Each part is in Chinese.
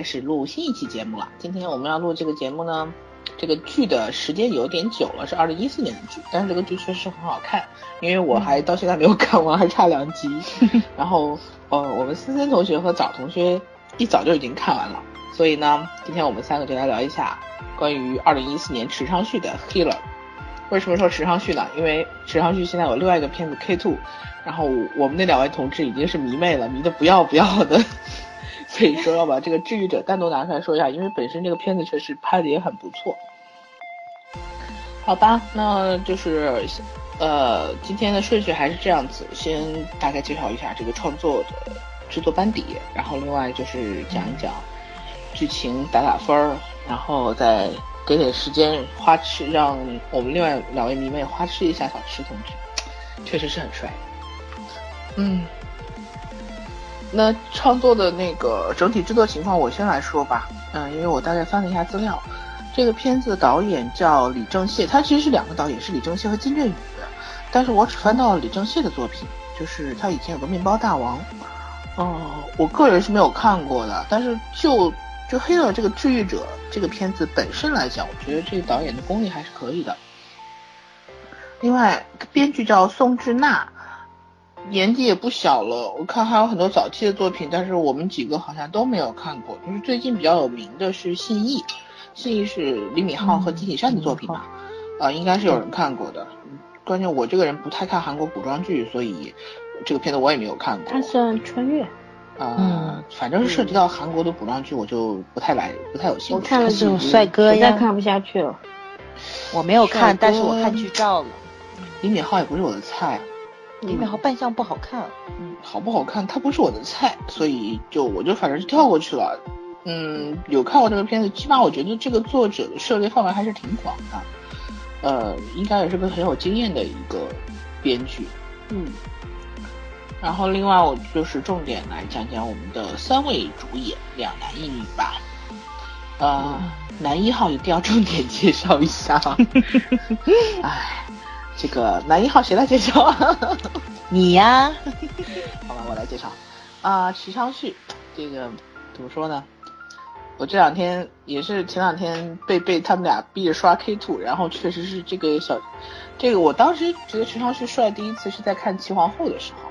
开始录新一期节目了。今天我们要录这个节目呢，这个剧的时间有点久了，是二零一四年的剧，但是这个剧确实很好看，因为我还到现在没有看完，还差两集。然后，呃，我们森森同学和早同学一早就已经看完了，所以呢，今天我们三个就来聊一下关于二零一四年池昌旭的《Healer》。为什么说池昌旭呢？因为池昌旭现在有另外一个片子《K Two》。然后我们那两位同志已经是迷妹了，迷的不要不要的，所以说要把这个治愈者单独拿出来说一下，因为本身这个片子确实拍的也很不错。好吧，那就是呃今天的顺序还是这样子，先大概介绍一下这个创作的制作班底，然后另外就是讲一讲剧情打打分儿，然后再给点时间花痴，让我们另外两位迷妹花痴一下小池同志，确实是很帅。嗯，那创作的那个整体制作情况，我先来说吧。嗯，因为我大概翻了一下资料，这个片子的导演叫李正燮，他其实是两个导演，是李正燮和金振宇。但是我只翻到了李正燮的作品，就是他以前有个《面包大王》，嗯，我个人是没有看过的。但是就就黑了这个治愈者这个片子本身来讲，我觉得这个导演的功力还是可以的。另外，编剧叫宋智娜。年纪也不小了，我看还有很多早期的作品，但是我们几个好像都没有看过。就是最近比较有名的是信义，信义是李敏镐和金喜善的作品吧？啊，应该是有人看过的。关键我这个人不太看韩国古装剧，所以这个片子我也没有看过。它算穿越？啊，反正是涉及到韩国的古装剧，我就不太来，不太有兴趣。我看了这种帅哥呀，看不下去了。我没有看，但是我看剧照了。李敏镐也不是我的菜。李敏镐扮相不好看，嗯，好不好看？他不是我的菜，所以就我就反正就跳过去了。嗯，有看过这个片子，起码我觉得这个作者的涉猎范围还是挺广的，呃，应该也是个很有经验的一个编剧。嗯，然后另外我就是重点来讲讲我们的三位主演，两男一女吧。呃，男一号一定要重点介绍一下。哎。这个男一号谁来介绍？啊 你呀，好吧，我来介绍。啊，池昌旭，这个怎么说呢？我这两天也是前两天被被他们俩逼着刷 K two，然后确实是这个小，这个我当时觉得池昌旭帅第一次是在看齐皇后的时候，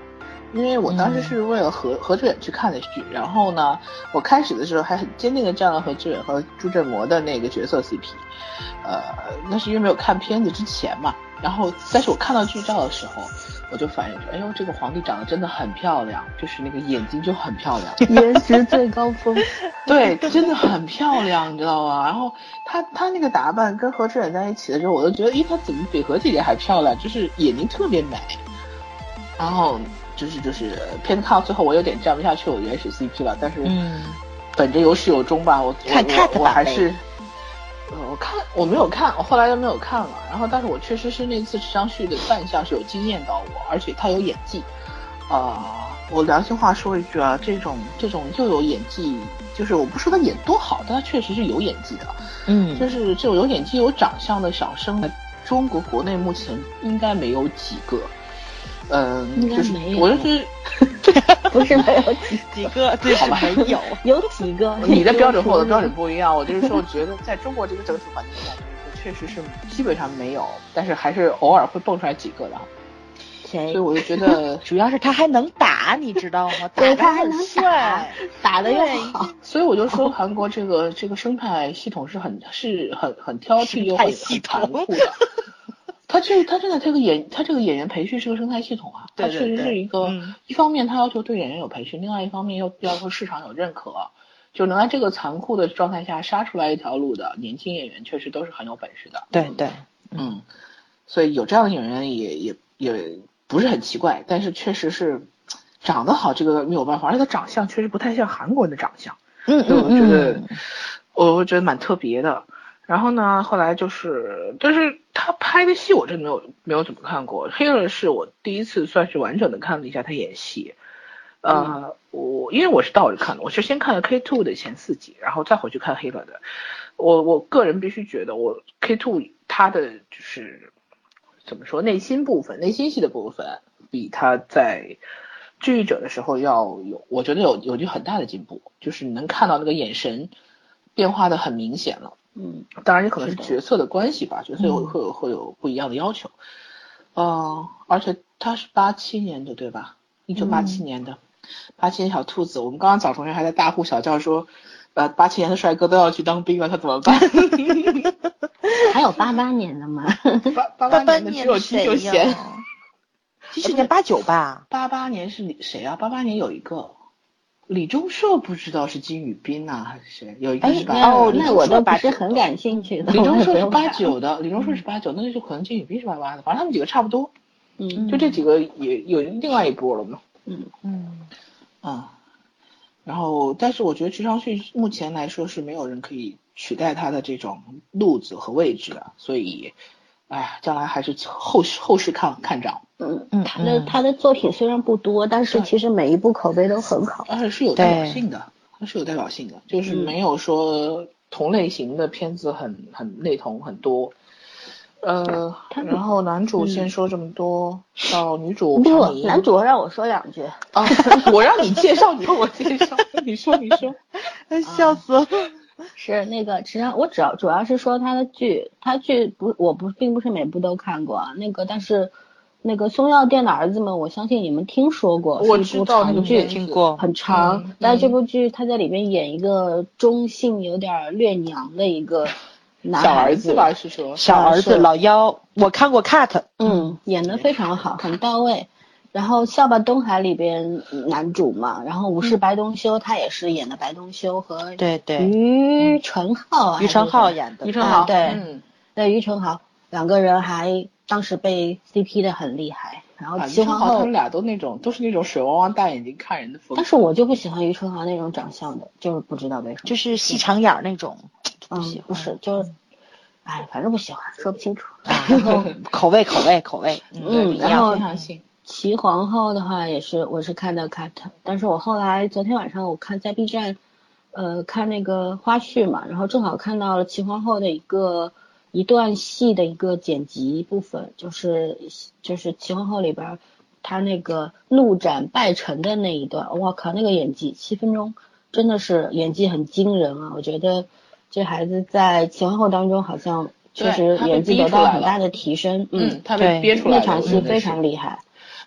因为我当时是为了何何志远去看的剧，然后呢，我开始的时候还很坚定的站了何志远和朱振模的那个角色 CP，呃，那是因为没有看片子之前嘛。然后，但是我看到剧照的时候，我就反应说，哎呦，这个皇帝长得真的很漂亮，就是那个眼睛就很漂亮，颜值最高峰。对，真的很漂亮，你知道吗？然后她她那个打扮跟何志远在一起的时候，我都觉得，咦，她怎么比何姐姐还漂亮？就是眼睛特别美。然后就是就是片子看到最后，我有点站不下去我原始 CP 了。但是，本着有始有终吧，我我我还是。呃，我看我没有看，我后来就没有看了。然后，但是我确实是那次池昌旭的扮相是有惊艳到我，而且他有演技。啊，我良心话说一句啊，这种这种又有演技，就是我不说他演多好，但他确实是有演技的。嗯，就是这种有演技、有长相的小生，中国国内目前应该没有几个。嗯，就是我就是，不是没有几几个，对，好吧，有有几个。你的标准和我的标准不一样，我就是说，我觉得在中国这个整体环境下，确实是基本上没有，但是还是偶尔会蹦出来几个的。所以我就觉得，主要是他还能打，你知道吗？对他还能帅，打的又好。所以我就说，韩国这个这个生态系统是很是很很挑剔又很残酷的。他这他真的这个演他这个演员培训是个生态系统啊，他确实是一个一方面他要求对演员有培训，另外一方面又要求市场有认可，就能在这个残酷的状态下杀出来一条路的年轻演员，确实都是很有本事的。对对，嗯，所以有这样的演员也也也不是很奇怪，但是确实是长得好这个没有办法，而且他长相确实不太像韩国人的长相，嗯嗯，我觉得我我觉得蛮特别的。然后呢，后来就是，但是他拍的戏我真的没有没有怎么看过。黑了是我第一次算是完整的看了一下他演戏，呃，我因为我是倒着看的，我是先看了 K two 的前四集，然后再回去看黑了的。我我个人必须觉得，我 K two 他的就是怎么说内心部分、内心戏的部分，比他在治愈者的时候要有，我觉得有有就很大的进步，就是你能看到那个眼神变化的很明显了。嗯，当然也可能是角色的关系吧，角色会会有会有不一样的要求。嗯，而且他是八七年的对吧？一九八七年的，八七年小兔子。我们刚刚找同学还在大呼小叫说，呃，八七年的帅哥都要去当兵了，他怎么办？还有八八年的吗？八八年的只有金秀贤。几几年？八九吧。八八年是谁啊？八八年有一个李钟硕，不知道是金宇彬呐还是谁？有一个是八哦，那我倒不是很感兴趣。李钟硕是八九的，李钟硕是八九，那就可能金宇彬是八八的，反正他们几个差不多。嗯，就这几个也有另外一波了嘛。嗯嗯啊，然后但是我觉得池昌旭目前来说是没有人可以取代他的这种路子和位置的，所以，哎，将来还是后后续看看涨。嗯嗯，他的他的作品虽然不多，但是其实每一部口碑都很好，而且是有代表性的，它是有代表性的，就是没有说同类型的片子很很类同很多。呃，然后男主先说这么多，到女主。不，男主让我说两句。啊，我让你介绍，你让我介绍，你说你说，笑死了。是那个池上，我主要主要是说他的剧，他剧不，我不并不是每部都看过啊。那个，但是那个松耀店的儿子们，我相信你们听说过，我知道长剧，听过，很长。但是这部剧他在里面演一个中性有点略娘的一个。小儿子吧，是说小儿子老幺，我看过 cut，嗯，演的非常好，很到位。然后《笑吧东海》里边男主嘛，然后《武士白东修》他也是演的白东修和对对。于承浩，于承浩演的于承浩对，对于承浩两个人还当时被 CP 的很厉害。然后齐皇后他们俩都那种都是那种水汪汪大眼睛看人的风格，但是我就不喜欢于承浩那种长相的，就是不知道为什么，就是细长眼那种。嗯，不是，就是，哎，反正不喜欢，说不清楚。然后 口味，口味，口味，嗯，然后齐齐皇后的话也是，我是看到 cut，但是我后来昨天晚上我看在 B 站，呃，看那个花絮嘛，然后正好看到了齐皇后的一个一段戏的一个剪辑部分，就是就是齐皇后里边她那个怒斩拜臣的那一段，我靠，那个演技七分钟真的是演技很惊人啊，我觉得。这孩子在齐皇后当中好像确实演技得到很大的提升，嗯，他被憋出来那场戏非常厉害。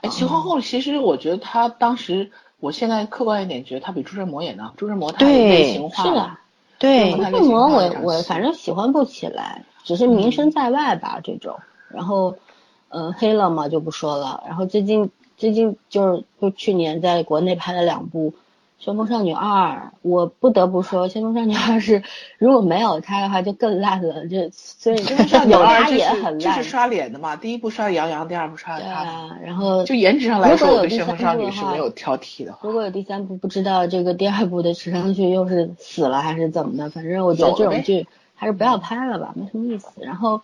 哎，秦皇后其实我觉得她当时，我现在客观一点觉得她比朱振模演的，朱振模太类型化了。对，朱振模我我反正喜欢不起来，只是名声在外吧这种。然后，嗯，黑了嘛就不说了。然后最近最近就是就去年在国内拍了两部。《旋风少女二》，我不得不说，《旋风少女二》是如果没有他的话就更烂了。这所以《旋风少女二》也很烂。这是刷脸的嘛？第一部刷杨洋，第二部刷他。啊，然后就颜值上来说，我对《旋风少女》是没有挑剔的。如果有第三部，不知道这个第二部的池上剧又是死了还是怎么的？反正我觉得这种剧还是不要拍了吧，没什么意思。然后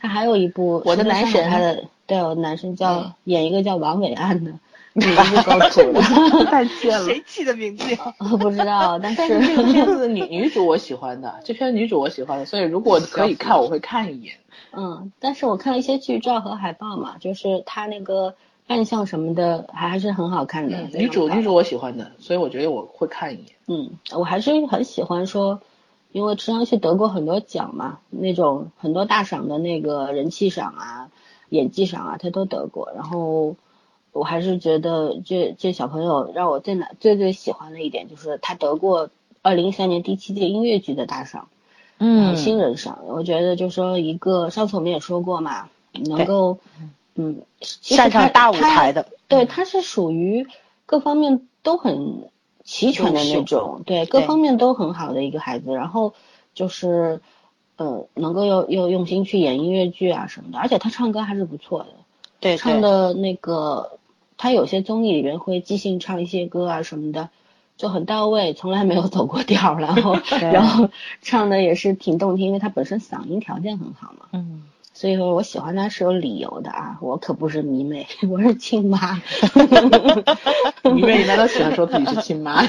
他还有一部《我的男神》，他的对，我的男神叫演一个叫王伟岸的。名字够土的，太贱了。谁起的名字呀？我 不知道，但是这个片子的女女主我喜欢的，这片女主我喜欢的，所以如果可以看，我会看一眼。嗯，但是我看了一些剧照和海报嘛，就是她那个扮相什么的，还还是很好看的。女主女主我喜欢的，所以我觉得我会看一眼。嗯，我还是很喜欢说，因为池昌旭得过很多奖嘛，那种很多大赏的那个人气赏啊、演技赏啊，他都得过，然后。我还是觉得这这小朋友让我最难最最喜欢的一点就是他得过二零一三年第七届音乐剧的大赏，嗯，新人赏。我觉得就说一个上次我们也说过嘛，能够嗯擅长大舞台的，对，他是属于各方面都很齐全的那种，对，各方面都很好的一个孩子。然后就是呃能够又又用心去演音乐剧啊什么的，而且他唱歌还是不错的，对，唱的那个。他有些综艺里面会即兴唱一些歌啊什么的，就很到位，从来没有走过调，然后 然后唱的也是挺动听，因为他本身嗓音条件很好嘛。嗯，所以说我喜欢他是有理由的啊，我可不是迷妹，我是亲妈。迷妹难道喜欢说自己是亲妈？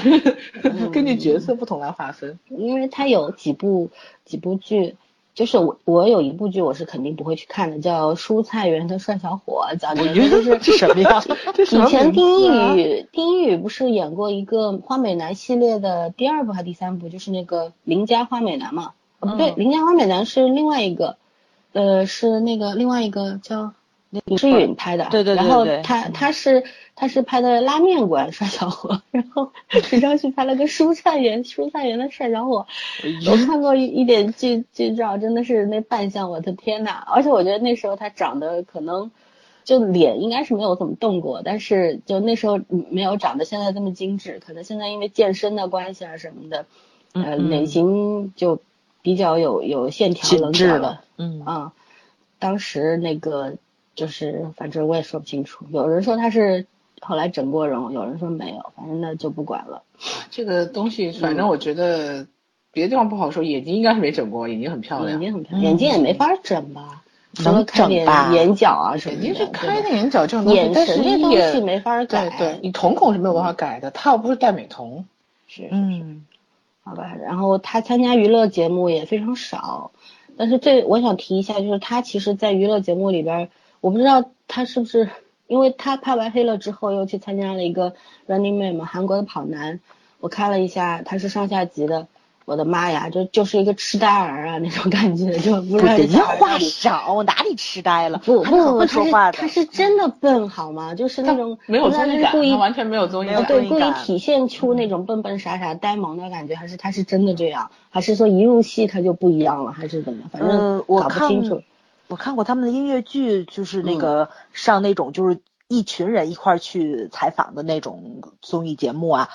根据角色不同来划分。因为他有几部几部剧。就是我我有一部剧我是肯定不会去看的，叫《蔬菜园的帅小伙 》，讲的就是这什么呀？以前丁一宇丁一宇不是演过一个花美男系列的第二部还是第三部，就是那个邻家花美男嘛？哦不对，邻家花美男是另外一个，呃是那个另外一个叫。李诗允拍的，对对对，然后他他是他是拍的拉面馆帅小伙，然后 徐昭旭拍了个蔬菜园蔬菜园的帅小伙，我看过一一点剧剧照，真的是那扮相，我的天呐！而且我觉得那时候他长得可能就脸应该是没有怎么动过，但是就那时候没有长得现在这么精致，可能现在因为健身的关系啊什么的，呃脸型就比较有有线条棱角了，嗯啊，当时那个。就是反正我也说不清楚，有人说他是后来整过容，有人说没有，反正那就不管了。这个东西，反正我觉得别的地方不好说，眼睛应该是没整过，眼睛很漂亮，眼睛很漂亮，眼睛也没法整吧？能整吧？眼角啊什么的，眼睛是开的眼角这种东西，眼神这东西没法改。对对，你瞳孔是没有办法改的，他又不是戴美瞳。是嗯，好吧。然后他参加娱乐节目也非常少，但是这我想提一下，就是他其实，在娱乐节目里边。我不知道他是不是，因为他拍完黑了之后又去参加了一个 Running Man 嘛，韩国的跑男。我看了一下，他是上下级的，我的妈呀，就就是一个痴呆儿啊那种感觉，就不是。人话少，我哪里痴呆了？不不不，说话他是真的笨好吗？就是那种没有综艺感，他完全没有综艺感，对，故意体现出那种笨笨傻傻、呆萌的感觉，还是他是真的这样？还是说一入戏他就不一样了？还是怎么？反正搞不清楚。我看过他们的音乐剧，就是那个上那种就是一群人一块去采访的那种综艺节目啊。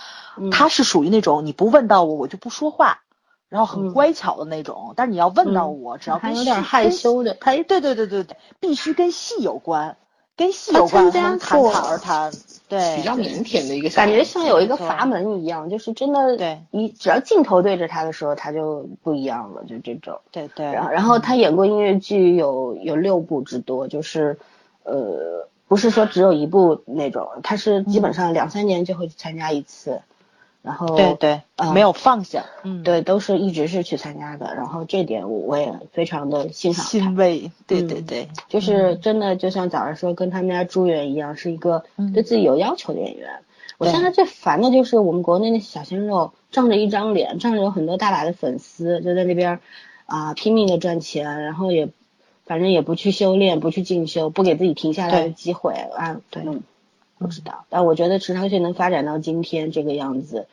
他是属于那种你不问到我我就不说话，然后很乖巧的那种。但是你要问到我，只要跟有点害羞的，他对对对对对，必须跟戏有关。跟戏有关，谈谈而谈，对，比较腼腆的一个感觉，像有一个阀门一样，就是真的，对，你只要镜头对着他的时候，他就不一样了，就这种，对对。然后，然后他演过音乐剧有有六部之多，就是，呃，不是说只有一部那种，他是基本上两三年就会参加一次。然后对对，没有放下，嗯，对，都是一直是去参加的，然后这点我我也非常的欣赏欣慰，对对对，就是真的就像早上说，跟他们家朱元一样，是一个对自己有要求的演员。我现在最烦的就是我们国内那些小鲜肉，仗着一张脸，仗着有很多大把的粉丝，就在那边啊拼命的赚钱，然后也反正也不去修炼，不去进修，不给自己停下来的机会啊，对。不知道，但我觉得池昌旭能发展到今天这个样子，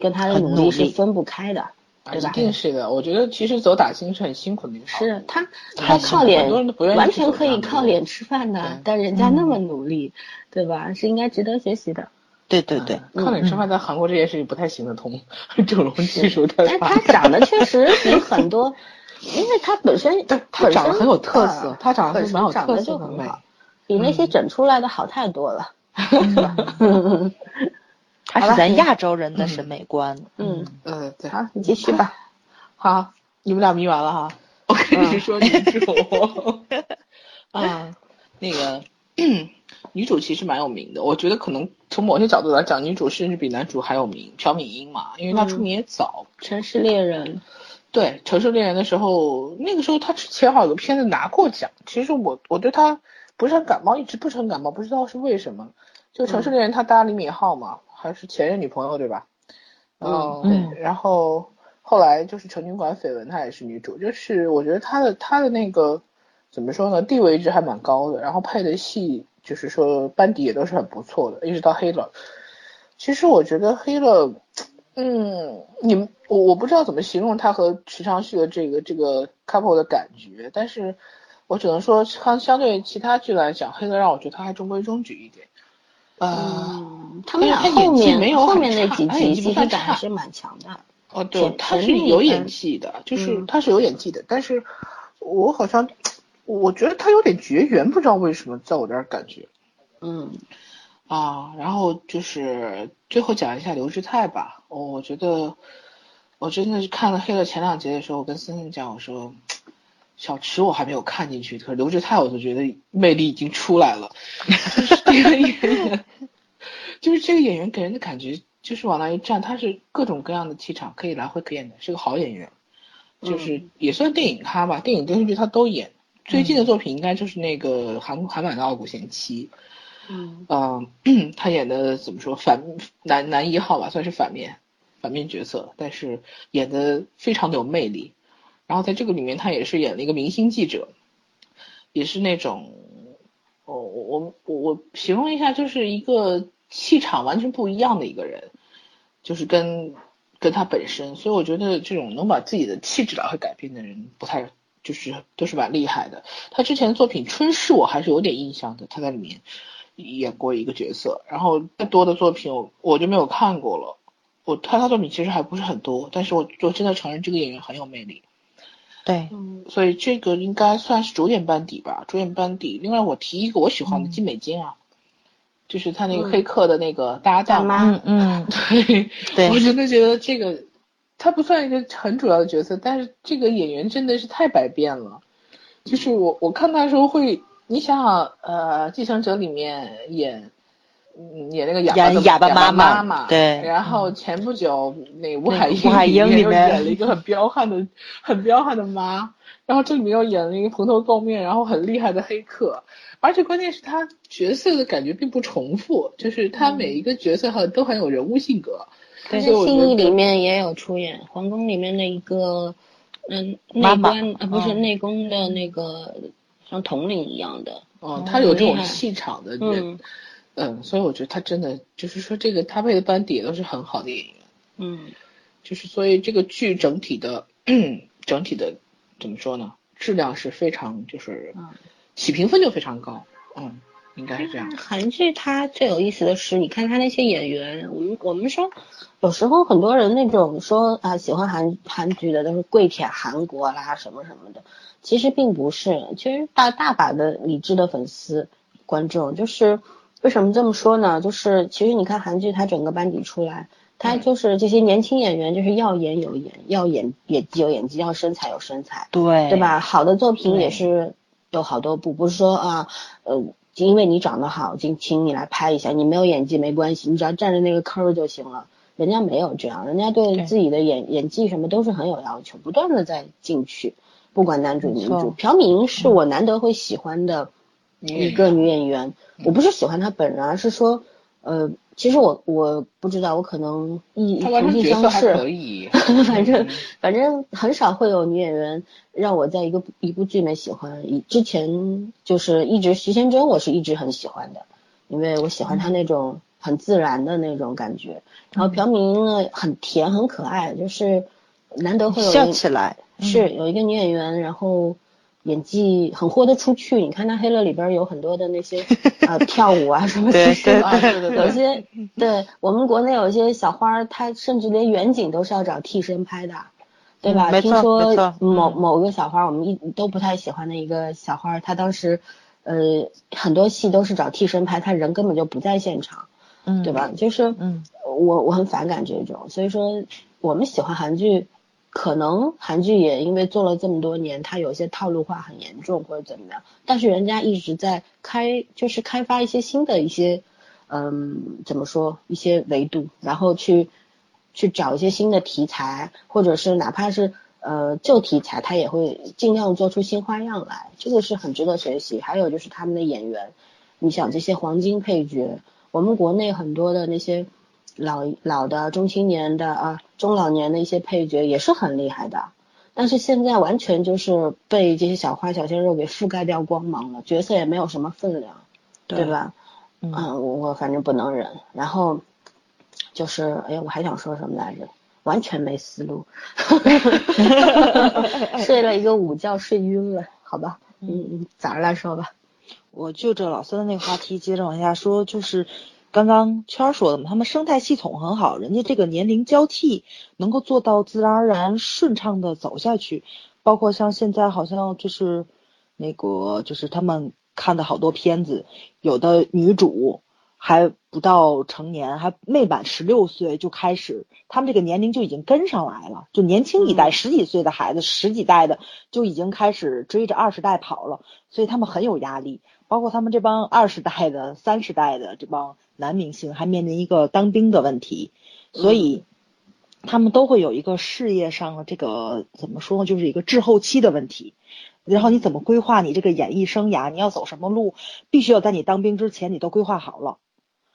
跟他的努力是分不开的，对吧？一定是的。我觉得其实走打星是很辛苦的一个是他，他靠脸完全可以靠脸吃饭的，但人家那么努力，对吧？是应该值得学习的。对对对，靠脸吃饭在韩国这件事情不太行得通，整容技术太。但他长得确实比很多，因为他本身 他长得很有特色，他长得是蛮有特色的，比那些整出来的好太多了。他是咱亚洲人的审美观。嗯嗯，对，好，你继续吧。好，你们俩迷完了哈。我跟你说女主。啊，那个 女主其实蛮有名的，我觉得可能从某些角度来讲，女主甚至比男主还有名。朴敏英嘛，因为她出名也早。城市猎人。对，城市猎人的时候，那个时候她之前好像有个片子拿过奖。其实我我对她不是很感冒，一直不是很感冒，不知道是为什么。就城市猎人，他搭李敏镐嘛，还是前任女朋友对吧？嗯，对。然后后来就是成均馆绯闻，她也是女主。就是我觉得她的她的那个怎么说呢，地位一直还蛮高的。然后配的戏就是说班底也都是很不错的，一直到黑了。其实我觉得黑了，嗯，你们我我不知道怎么形容他和池昌旭的这个这个 couple 的感觉，但是我只能说相相对其他剧来讲，黑了让我觉得他还中规中矩一点。嗯，他们俩后面后面那几集其实感还是蛮强的。哦，对，他是有演技的，就是他是有演技的，但是我好像我觉得他有点绝缘，不知道为什么，在我这儿感觉。嗯，啊，然后就是最后讲一下刘志泰吧。我我觉得我真的是看了黑了前两集的时候，我跟森森讲，我说。小池我还没有看进去，可是刘志泰我就觉得魅力已经出来了，就是这个演员，就是这个演员给人的感觉就是往那一站，他是各种各样的气场可以来回可演的，是个好演员。就是也算电影咖吧，电影电视剧他都演。最近的作品应该就是那个韩韩版的《傲骨贤妻》。嗯，嗯，他演的怎么说反男男一号吧，算是反面反面角色，但是演的非常的有魅力。然后在这个里面，他也是演了一个明星记者，也是那种，哦，我我我形容一下，就是一个气场完全不一样的一个人，就是跟跟他本身，所以我觉得这种能把自己的气质来回改变的人，不太就是都是蛮厉害的。他之前作品《春逝》我还是有点印象的，他在里面。演过一个角色，然后再多的作品我我就没有看过了。我看他作品其实还不是很多，但是我我真的承认这个演员很有魅力。对，所以这个应该算是主演班底吧，主演班底。另外我提一个我喜欢的金美金啊，就是他那个黑客的那个搭档。嗯嗯，对对，我真的觉得这个他不算一个很主要的角色，但是这个演员真的是太百变了。就是我我看他的时候会。你想想，呃，继承者里面演，演那个哑巴哑巴妈妈，对。然后前不久那吴海英，吴海英里面演了一个很彪悍的、很彪悍的妈。然后这里面又演了一个蓬头垢面，然后很厉害的黑客。而且关键是他角色的感觉并不重复，就是他每一个角色很都很有人物性格。对，信义里面也有出演，皇宫里面的一个，嗯，内官啊，不是内宫的那个。像统领一样的，哦，他有这种气场的人，嗯，所以我觉得他真的就是说，这个他配的班底也都是很好的演员，嗯，就是所以这个剧整体的 整体的怎么说呢？质量是非常就是起评分就非常高，嗯，应该是这样。韩剧它最有意思的是，你看它那些演员，我们我们说有时候很多人那种说啊喜欢韩韩剧的都是跪舔韩国啦什么什么的。其实并不是，其实大大把的理智的粉丝观众，就是为什么这么说呢？就是其实你看韩剧，它整个班底出来，它就是这些年轻演员，就是要演有演，要演演技有演技，要身材有身材，对对吧？好的作品也是有好多部，不是说啊，呃，因为你长得好，请请你来拍一下，你没有演技没关系，你只要站着那个坑就行了。人家没有这样，人家对自己的演演技什么都是很有要求，不断的在进去。不管男主女主，朴敏英是我难得会喜欢的一个女演员。我不是喜欢她本人，而是说，呃，其实我我不知道，我可能一同性相斥，反正反正很少会有女演员让我在一个一部剧里面喜欢。以之前就是一直徐贤真，我是一直很喜欢的，因为我喜欢她那种很自然的那种感觉。然后朴敏呢，很甜很可爱，就是难得会有笑起来。是有一个女演员，然后演技很豁得出去。你看她《黑了》里边有很多的那些 呃跳舞啊什么的，有些对我们国内有些小花，她甚至连远景都是要找替身拍的，对吧？听说某某个小花，我们一都不太喜欢的一个小花，她当时呃很多戏都是找替身拍，她人根本就不在现场，嗯，对吧？就是嗯，我我很反感这种，所以说我们喜欢韩剧。可能韩剧也因为做了这么多年，它有些套路化很严重或者怎么样，但是人家一直在开，就是开发一些新的一些，嗯，怎么说一些维度，然后去去找一些新的题材，或者是哪怕是呃旧题材，他也会尽量做出新花样来，这个是很值得学习。还有就是他们的演员，你想这些黄金配角，我们国内很多的那些。老老的、中青年的啊、中老年的一些配角也是很厉害的，但是现在完全就是被这些小花小鲜肉给覆盖掉光芒了，角色也没有什么分量，对吧？嗯，我反正不能忍。然后就是，哎呀，我还想说什么来着？完全没思路，睡了一个午觉，睡晕了，好吧？嗯嗯，早上来说吧。我就着老孙的那个话题接着往下说，就是。刚刚圈儿说的嘛，他们生态系统很好，人家这个年龄交替能够做到自然而然顺畅的走下去，包括像现在好像就是那个就是他们看的好多片子，有的女主还不到成年，还没满十六岁就开始，他们这个年龄就已经跟上来了，就年轻一代十几岁的孩子，十几代的就已经开始追着二十代跑了，所以他们很有压力，包括他们这帮二十代的、三十代的这帮。男明星还面临一个当兵的问题，所以他们都会有一个事业上的这个怎么说呢，就是一个滞后期的问题。然后你怎么规划你这个演艺生涯？你要走什么路？必须要在你当兵之前你都规划好了。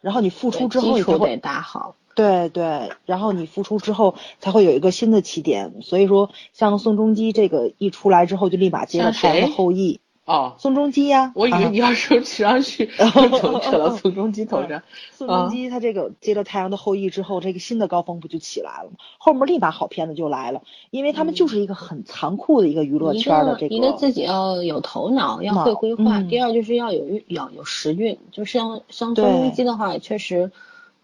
然后你付出之后，你就得打好。对对，然后你付出之后才会有一个新的起点。所以说，像宋仲基这个一出来之后，就立马接了《太阳的后裔》。哦，宋仲基呀，我以为你要说骑上去，扯扯到宋仲基头上。宋仲基他这个接了《太阳的后裔》之后，这个新的高峰不就起来了吗？后面立马好片子就来了，因为他们就是一个很残酷的一个娱乐圈的这个。一个自己要有头脑，要会规划；第二就是要有运，要有时运。就像像宋仲基的话，确实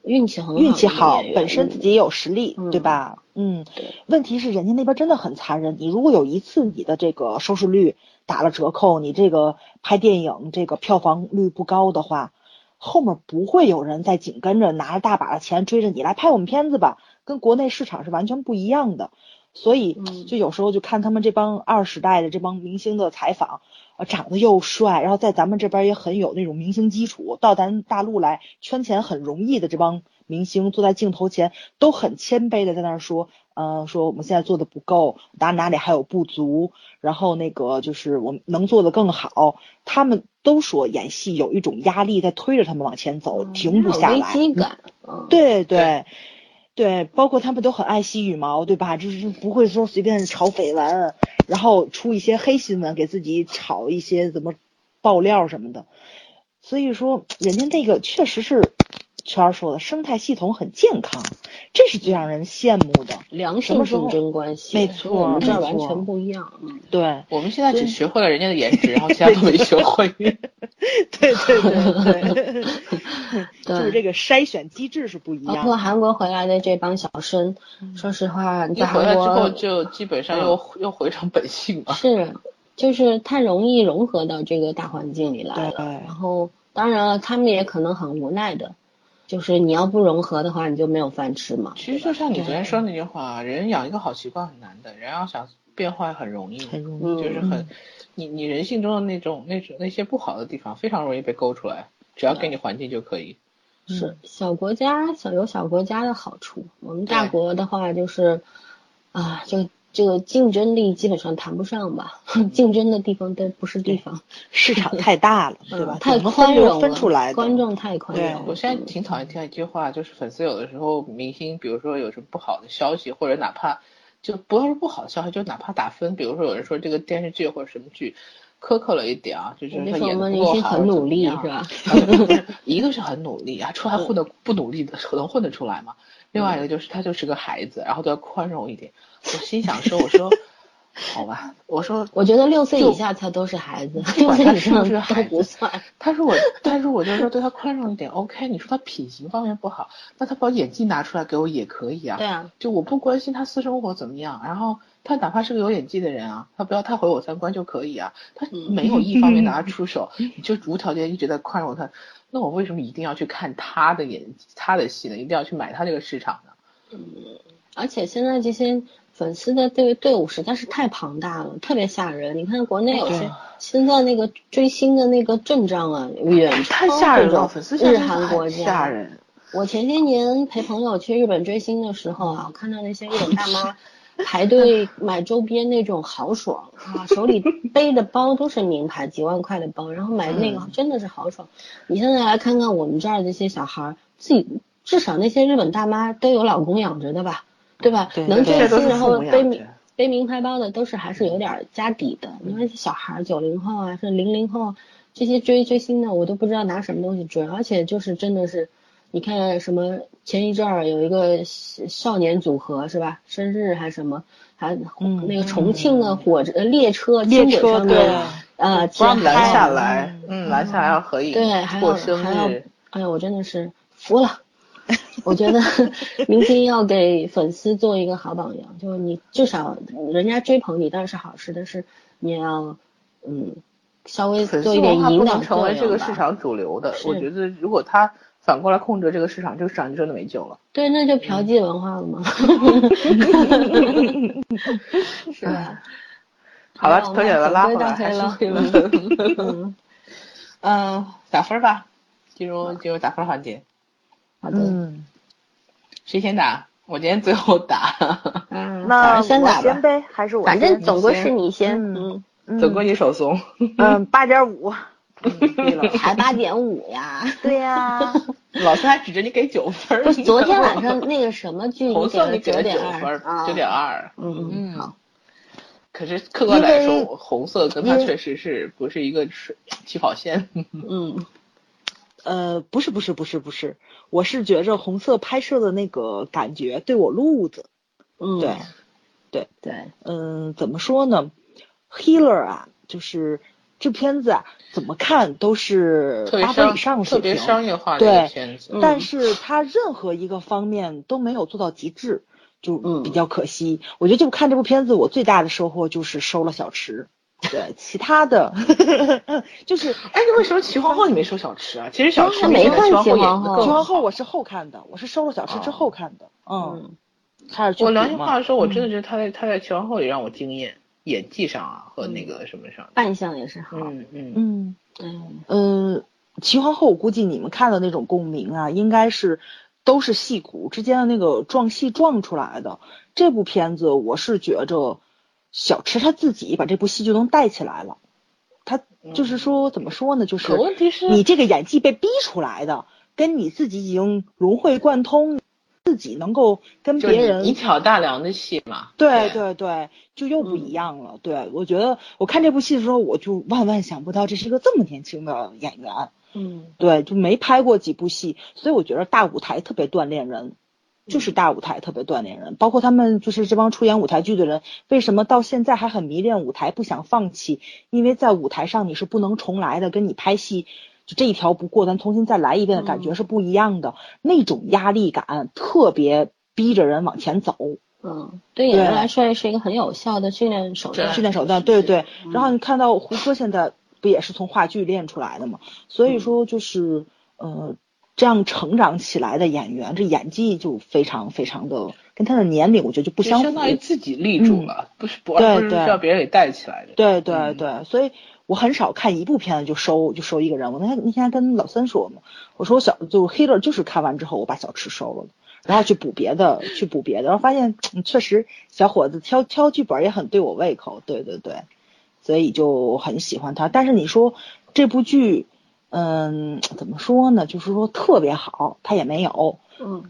运气很好，运气好，本身自己也有实力，对吧？嗯。问题是人家那边真的很残忍，你如果有一次你的这个收视率。打了折扣，你这个拍电影这个票房率不高的话，后面不会有人再紧跟着拿着大把的钱追着你来拍我们片子吧？跟国内市场是完全不一样的。所以就有时候就看他们这帮二十代的这帮明星的采访，呃，长得又帅，然后在咱们这边也很有那种明星基础，到咱大陆来圈钱很容易的这帮明星，坐在镜头前都很谦卑的在那儿说。嗯，说我们现在做的不够，哪哪里还有不足，然后那个就是我们能做的更好。他们都说演戏有一种压力在推着他们往前走，停不下来。危机感。对对对，对包括他们都很爱惜羽毛，对吧？就是不会说随便炒绯闻，然后出一些黑新闻，给自己炒一些怎么爆料什么的。所以说，人家那个确实是。圈说的生态系统很健康，这是最让人羡慕的良性竞争关系。没错，我们这儿完全不一样。嗯，对，我们现在只学会了人家的颜值，然后其他都没学会。对对对 对，就是这个筛选机制是不一样。包括韩国回来的这帮小生，说实话，你回来之后就基本上又又回成本性了。是，就是太容易融合到这个大环境里来了。然后，当然了，他们也可能很无奈的。就是你要不融合的话，你就没有饭吃嘛。其实就像你昨天说那句话，人养一个好习惯很难的，人要想变坏很容易，很容易，就是很，你你人性中的那种那种那些不好的地方，非常容易被勾出来，只要给你环境就可以。是小国家小有小国家的好处，我们大国的话就是，啊就。这个竞争力基本上谈不上吧，竞争的地方都不是地方，市场太大了，对吧？太宽容了，观众太宽容。我现在挺讨厌听一句话，就是粉丝有的时候明星，比如说有什么不好的消息，或者哪怕就不要说不好的消息，就哪怕打分，比如说有人说这个电视剧或者什么剧苛刻了一点啊，就是他演的不够好，很努力是吧？一个是很努力啊，出来混的不努力的能混得出来吗？另外一个就是他就是个孩子，然后都要宽容一点。我心想说，我说好吧，我说我觉得六岁以下才都是孩子，六岁以上是都不算。他说我，但是我就说对他宽容一点，OK。你说他品行方面不好，那他把演技拿出来给我也可以啊。对啊，就我不关心他私生活怎么样，然后他哪怕是个有演技的人啊，他不要太毁我三观就可以啊。他没有一方面拿出手，你就无条件一直在宽容他，那我为什么一定要去看他的演他的戏呢？一定要去买他这个市场呢？嗯，而且现在这些粉丝的这个队伍实在是太庞大了，特别吓人。你看国内有些现在那个追星的那个阵仗啊，远太吓人了，粉丝日韩国家吓人。我前些年陪朋友去日本追星的时候啊，我看到那些日本大妈 排队买周边那种豪爽啊，手里背的包都是名牌几万块的包，然后买那个真的是豪爽。你现在来看看我们这儿这些小孩自己。至少那些日本大妈都有老公养着的吧，对吧？能追星然后背名背名牌包的都是还是有点家底的。因为小孩九零后啊，是零零后，这些追追星的我都不知道拿什么东西追，而且就是真的是，你看什么前一阵儿有一个少年组合是吧？生日还是什么？还嗯那个重庆的火车列车列车对呃，拦下来，嗯，拦下来要合影，对，还要还要，哎呀，我真的是服了。我觉得 明星要给粉丝做一个好榜样，就是你至少人家追捧你当然是好事，但是你也要嗯稍微做一点引导成为这个市场主流的。我觉得如果他反过来控制这个市场，这个市场就真的没救了。对，那就嫖妓文化了吗？是吧？好了，可以了，拉回来还是嗯，打分吧，进入进入打分环节。好的，谁先打？我今天最后打。嗯，那我先打吧。先呗，还是我反先正总归是先你先，嗯嗯，嗯总归你手松。嗯八点五。才八点五呀。对呀，老师还指着你给九分儿。不是昨天晚上那个什么剧，红色你给了九点二，儿，九点二。嗯嗯好，可是客观来说，红色跟它确实是不是一个水起跑线。嗯呃，不是不是不是不是，我是觉着红色拍摄的那个感觉对我路子，嗯，对对，对，嗯，怎么说呢？Healer 啊，就是这片子啊，怎么看都是特别八分以上水平，商业化对片子。嗯但是它任何一个方面都没有做到极致，就嗯比较可惜。我觉得就看这部片子，我最大的收获就是收了小池。对，其他的 就是哎，你为什么齐皇后你没收小吃啊？其实小吃他没看齐皇后齐。皇后我是后看的，我是收了小池之后看的。嗯，嗯开始去我良心话说，我真的觉得他在他在齐皇后里让我惊艳，演技上啊和那个什么上。扮相也是好，嗯嗯。嗯嗯嗯，齐皇后我估计你们看的那种共鸣啊，应该是都是戏骨之间的那个撞戏撞出来的。这部片子我是觉着小池他自己把这部戏就能带起来了。他就是说怎么说呢，就是可问题是你这个演技被逼出来的，跟你自己已经融会贯通，自己能够跟别人你挑大梁的戏嘛。对对对，就又不一样了。对我觉得我看这部戏的时候，我就万万想不到这是一个这么年轻的演员。嗯对，就没拍过几部戏，所以我觉得大舞台特别锻炼人，就是大舞台特别锻炼人。包括他们就是这帮出演舞台剧的人，为什么到现在还很迷恋舞台，不想放弃？因为在舞台上你是不能重来的，跟你拍戏就这一条不过，咱重新再来一遍的感觉是不一样的，那种压力感特别逼着人往前走。嗯，对演员来说也是一个很有效的训练手段。训练手段，对对。然后你看到胡歌现在不也是从话剧练出来的嘛？所以说就是呃，这样成长起来的演员，这演技就非常非常的跟他的年龄，我觉得就不相符相。当于自己立住了，不是不对而不是要别人给带起来的。对对嗯对，所以我很少看一部片子就收就收一个人。我那天那天跟老三说嘛，我说我小就 Hitler 就是看完之后我把小池收了，然后去补别的去补别的，然后发现嗯确实小伙子挑挑剧本也很对我胃口，对对对，所以就很喜欢他。但是你说这部剧，嗯，怎么说呢？就是说特别好，他也没有。嗯，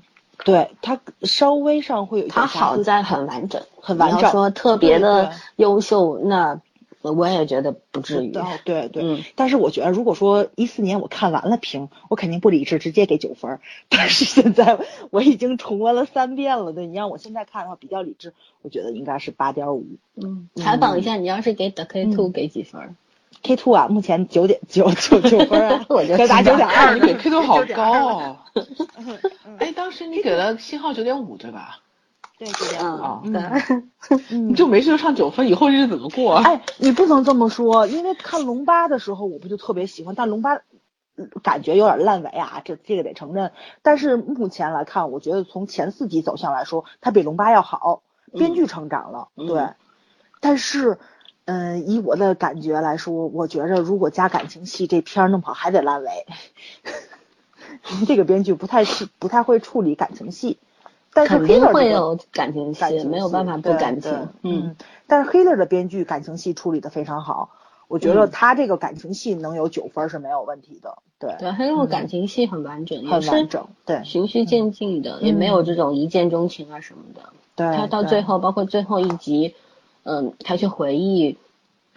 对他稍微上会有一点他瑕疵好在很完整，很完整说特别的优秀，那我也觉得不至于。哦，对对，嗯但是我觉得，如果说一四年我看完了评，我肯定不理智，直接给九分儿。但是现在我已经重温了三遍了，对你让我现在看的话比较理智，我觉得应该是八点五。嗯，采访一下，你要是给 The K Two 给几分？K two 啊，目前九点九九九分儿啊，我就给打九点二，你给 K two 好高哦。嗯哎，当时你给了信号九点五对吧？对九点五。你就没事就上九分，以后日子怎么过啊？哎，你不能这么说，因为看龙八的时候我不就特别喜欢，但龙八嗯感觉有点烂尾啊，这这个得承认。但是目前来看，我觉得从前四集走向来说，它比龙八要好，编剧成长了，嗯对。但是，嗯、以我的感觉来说，我觉着如果加感情戏，这片儿弄不好还得烂尾。这个编剧不太是不太会处理感情戏，但是肯定会有感情戏，没有办法不感情。嗯，但是 Hitler 的编剧感情戏处理的非常好，我觉得嗯他这个感情戏能有九分是没有问题的，对，对，他那种感情戏很完整，很完整，对循序渐进的，也没有这种一见钟情啊什么的。对。他到最后，包括最后一集，嗯，他去回忆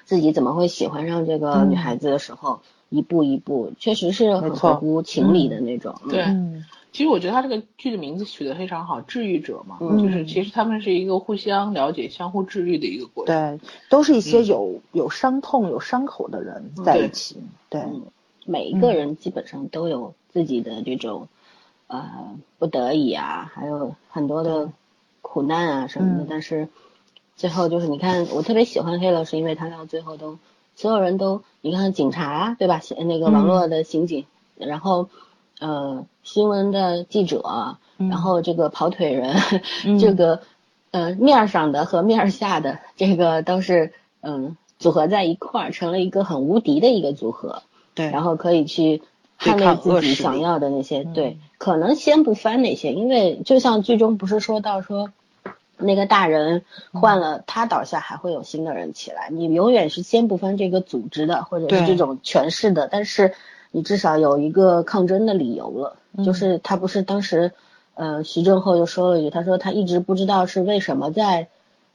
自己怎么会喜欢上这个女孩子的时候，一步一步，确实是很合乎情理的那种。对嗯其实我觉得他这个剧的名字取得非常好，治愈者嘛，嗯就是其实他们是一个互相了解、相互治愈的一个过程。对，都是一些嗯有有伤痛、有伤口的人在一起，对，嗯每一个人基本上都有自己的这种、呃不得已啊，还有很多的苦难啊什么的，嗯但是最后就是你看，我特别喜欢黑老师因为他到最后都所有人都你看警察对吧？那个网络的刑警，然后呃新闻的记者，嗯然后这个跑腿人，嗯 这个呃面儿上的和面儿下的这个都是嗯组合在一块儿，成了一个很无敌的一个组合。对，然后可以去捍卫自己想要的那些，对，可能先不翻那些，因为就像剧中不是说到说，那个大人换了他倒下，还会有新的人起来，你永远是掀不翻这个组织的或者是这种权势的，但是你至少有一个抗争的理由了，就是他不是当时，呃，徐正厚又说了一句，他说他一直不知道是为什么在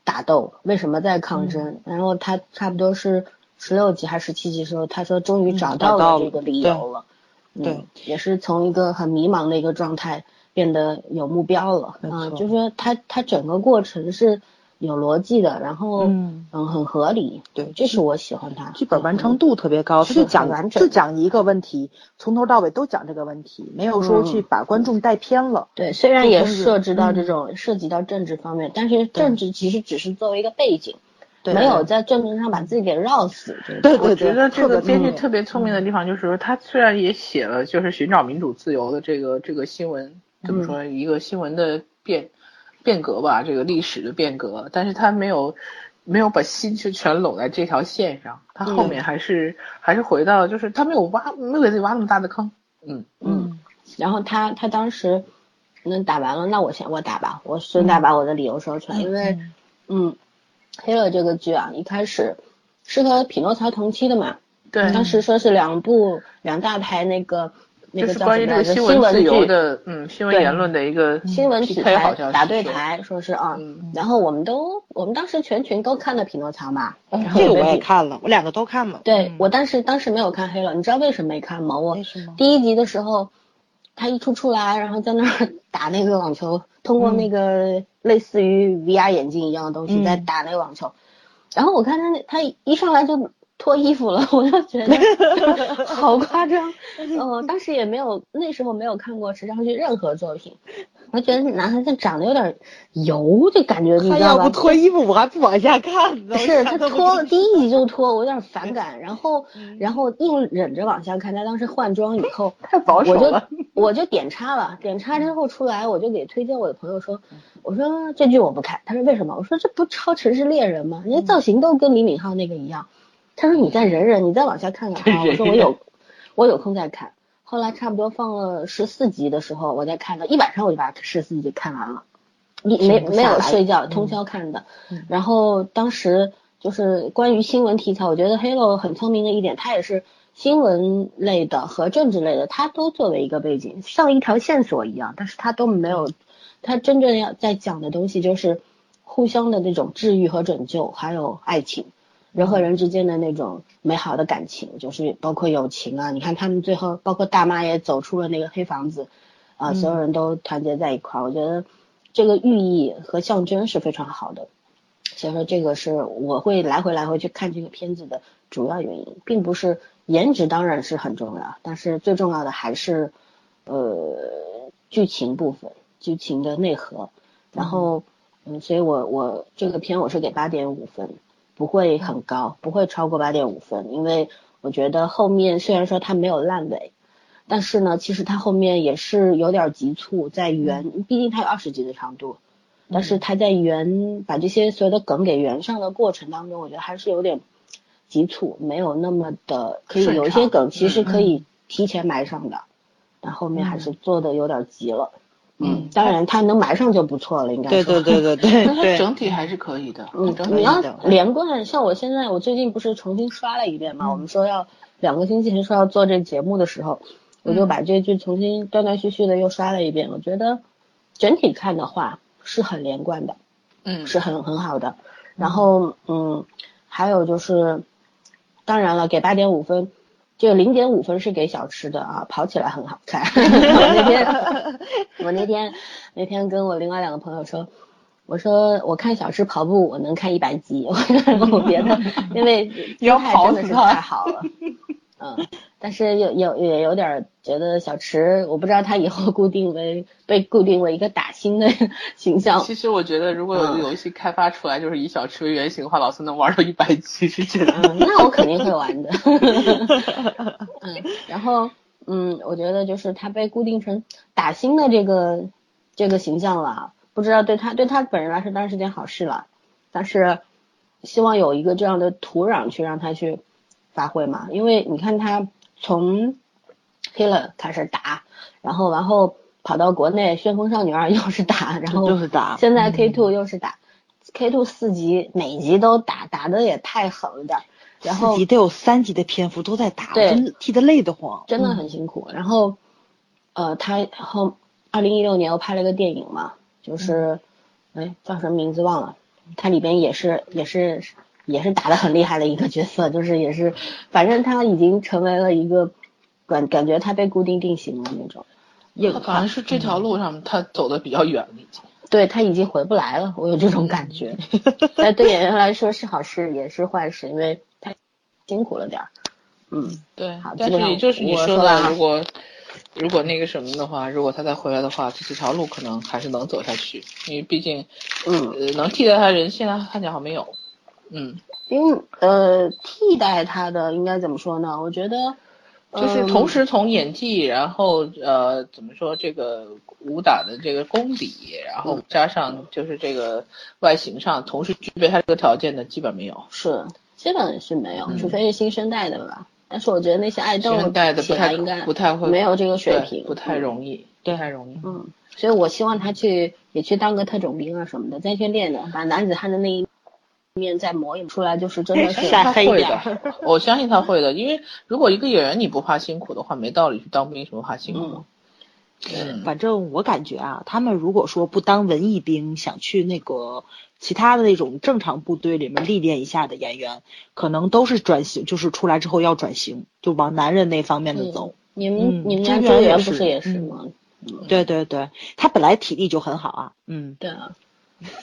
打斗，为什么在抗争，然后他差不多是十六集还是十七集时候，他说终于找到了这个理由了。对，也是从一个很迷茫的一个状态变得有目标了啊，就是说他他整个过程是有逻辑的，然后嗯很合理，对，这是我喜欢他。剧本完成度特别高，他就讲完整就讲一个问题，从头到尾都讲这个问题，没有说去把观众带偏了。对，虽然也涉及到这种涉及到政治方面，但是政治其实只是作为一个背景。没有在政治上把自己给绕死。对，我觉得这个编剧特别聪明的地方就是说，他虽然也写了就是寻找民主自由的这个这个新闻，怎么说一个新闻的变变革吧，这个历史的变革，但是他没有没有把心去全拢在这条线上，他后面还是还是回到就是他没有挖没有给自己挖那么大的坑。嗯嗯。然后他他当时那打完了，那我先我打吧，我顺带把我的理由说出来，因为嗯。黑了这个剧啊，一开始是和匹诺曹同期的嘛？对。当时说是两部两大台那个那个关于这个新闻自由的，嗯，新闻言论的一个新闻题材打对台，说是啊。然后我们都我们当时全群都看了匹诺曹嘛。这个我也看了，我两个都看了。对，我当时当时没有看黑了，你知道为什么没看吗？我第一集的时候，他一出出来，然后在那儿 打那个网球。通过那个类似于 VR 眼镜一样的东西在打那个网球，然后我看他那他一上来就脱衣服了，我就觉得 好夸张。嗯，当时也没有那时候没有看过池昌旭任何作品。我觉得男孩子长得有点油，就感觉你知道吧？他要不脱衣服，我还不往下看呢。是他脱了第一集就脱，我有点反感。然后，然后硬忍着往下看。他当时换装以后，太保守了。我就我就点叉了，点叉之后出来，我就给推荐我的朋友说，我说这剧我不看。他说为什么？我说这不超城市猎人吗？人家造型都跟李敏镐那个一样。他说你再忍忍，你再往下看看啊。我说我有，我有空再看。后来差不多放了十四集的时候，我再看到一晚上我就把十四集看完了，你没没有睡觉，通宵看的。然后当时就是关于新闻题材，我觉得 Halo 很聪明的一点，它也是新闻类的和政治类的，它都作为一个背景，像一条线索一样，但是它都没有，它真正要在讲的东西就是互相的那种治愈和拯救，还有爱情。人和人之间的那种美好的感情，就是包括友情啊。你看他们最后，包括大妈也走出了那个黑房子，啊，所有人都团结在一块儿。我觉得这个寓意和象征是非常好的。所以说，这个是我会来回来回去看这个片子的主要原因，并不是颜值当然是很重要，但是最重要的还是呃剧情部分，剧情的内核。然后，嗯，所以我我这个片我是给八点五分。不会很高，不会超过八点五分，因为我觉得后面虽然说它没有烂尾，但是呢，其实它后面也是有点急促，在圆，毕竟它有二十集的长度，但是它在圆把这些所有的梗给圆上的过程当中，我觉得还是有点急促，没有那么的可以有一些梗其实可以提前埋上的，但后面还是做的有点急了。嗯，当然，他能埋上就不错了，应该对对对对对，对，整体还是可以的。嗯，你要连贯，像我现在，我最近不是重新刷了一遍嘛？我们说要两个星期前说要做这节目的时候，我就把这剧重新断断续续的又刷了一遍。我觉得整体看的话是很连贯的，嗯，是很很好的。然后，嗯，还有就是，当然了，给八点五分。就零点五分是给小吃的啊，跑起来很好看。我那天，我那天那天跟我另外两个朋友说，我说我看小吃跑步，我能看一百集。我别的，因为要跑真的是太好了。嗯，但是有有也有点觉得小池，我不知道他以后固定为被固定为一个打星的 形象。其实我觉得，如果有个游戏开发出来，就是以小池为原型的话，老孙能玩到一百级是真的。嗯，那我肯定会玩的。嗯，然后嗯，我觉得就是他被固定成打星的这个这个形象了，不知道对他对他本人来说当然是件好事了，但是希望有一个这样的土壤去让他去。发挥嘛，因为你看他从黑了开始打，然后然后跑到国内旋风少女二 又是打，然后就是打，现在 K two 又是打，K two 四集每集都打，打的也太狠了点。然后四集得有三集的篇幅都在打，对真的替他累得慌，真的很辛苦。然后，呃，他后二零一六年又拍了个电影嘛，就是，哎，叫什么名字忘了。他里边也是也是也是打得很厉害的一个角色，就是也是，反正他已经成为了一个感感觉他被固定定型了那种。也反正是这条路上他走的比较远了已经。对他已经回不来了，我有这种感觉。但对演员来说是好事也是坏事，因为太辛苦了点儿。嗯，对好，但是也就是你说的，说如果如果那个什么的话，如果他再回来的话，这几条路可能还是能走下去，因为毕竟，嗯呃，能替代他的人现在看起来好像没有，嗯，因为呃，替代他的应该怎么说呢？我觉得就是同嗯时从演技，然后呃，怎么说这个武打的这个功底，然后嗯加上就是这个外形上，同时具备他这个条件的基本没有。是基本是没有，嗯除非是新生代的吧。但是我觉得那些爱豆现代的不太应该不太会没有这个水平，不太容易，不太容易。嗯，所以我希望他去也去当个特种兵啊什么的，再去练练，把男子汉的那一面再磨一出来，就是真的是 晒黑一点儿，我相信他会的，因为如果一个演员你不怕辛苦的话，没道理去当兵，什么怕辛苦？嗯，反正我感觉啊，他们如果说不当文艺兵，想去那个其他的那种正常部队里面历练一下的演员，可能都是转型，就是出来之后要转型，就往男人那方面的走。你们、嗯你们家这周元不是也是嗯吗？对对对，他本来体力就很好啊，嗯，对啊，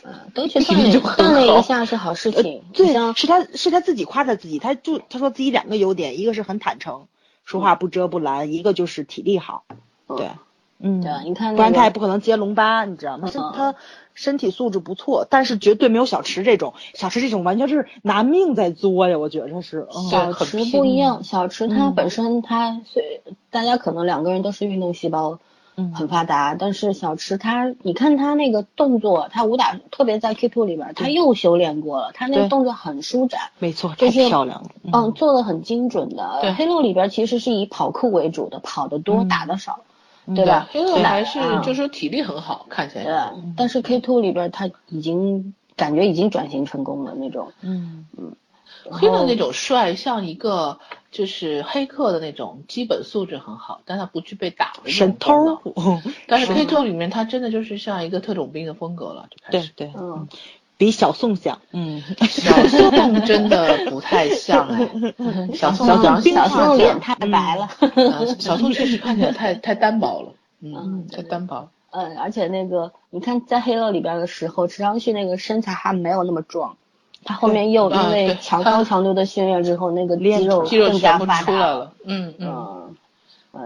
呃，都去锻炼锻炼一下是好事情。你对，像是他是他自己夸他自己，他就他说自己两个优点，一个是很坦诚，说话不遮不拦，一个就是体力好，对，嗯，对啊，你看不然他也不可能接龙八，你知道吗？他嗯他身体素质不错，但是绝对没有小池这种，小池这种完全是拿命在作呀，我觉得是。嗯小池不一样，小池他嗯本身他虽大家可能两个人都是运动细胞，嗯很发达，但是小池他，你看他那个动作，他武打特别在 K two 里边，他又修炼过了，他那个动作很舒展，没错，太就是漂亮了。嗯，做的很精准的。对黑路里边其实是以跑酷为主的，跑得多，嗯打得少，嗯对吧？黑乐还是嗯就是体力很好，看起来对，但是 K two 里边他已经感觉已经转型成功了那种。嗯嗯，黑乐那种帅，像一个就是黑客的那种基本素质很好，但他不具备打的那种神偷。但是是 K two 里面他真的就是像一个特种兵的风格了，就开始。对对，嗯，比小宋像。嗯，小宋真的不太像哎，小宋小长小宋脸太白了。嗯小宋确实看起来太太单薄了，嗯嗯，太单薄。嗯，而且那个你看在黑乐里边的时候，池昌旭那个身材还没有那么壮，他后面又啊因为强高强度的训练之后，那个练肌肉肌肉更加全部发达出来。了，嗯嗯。嗯，哎，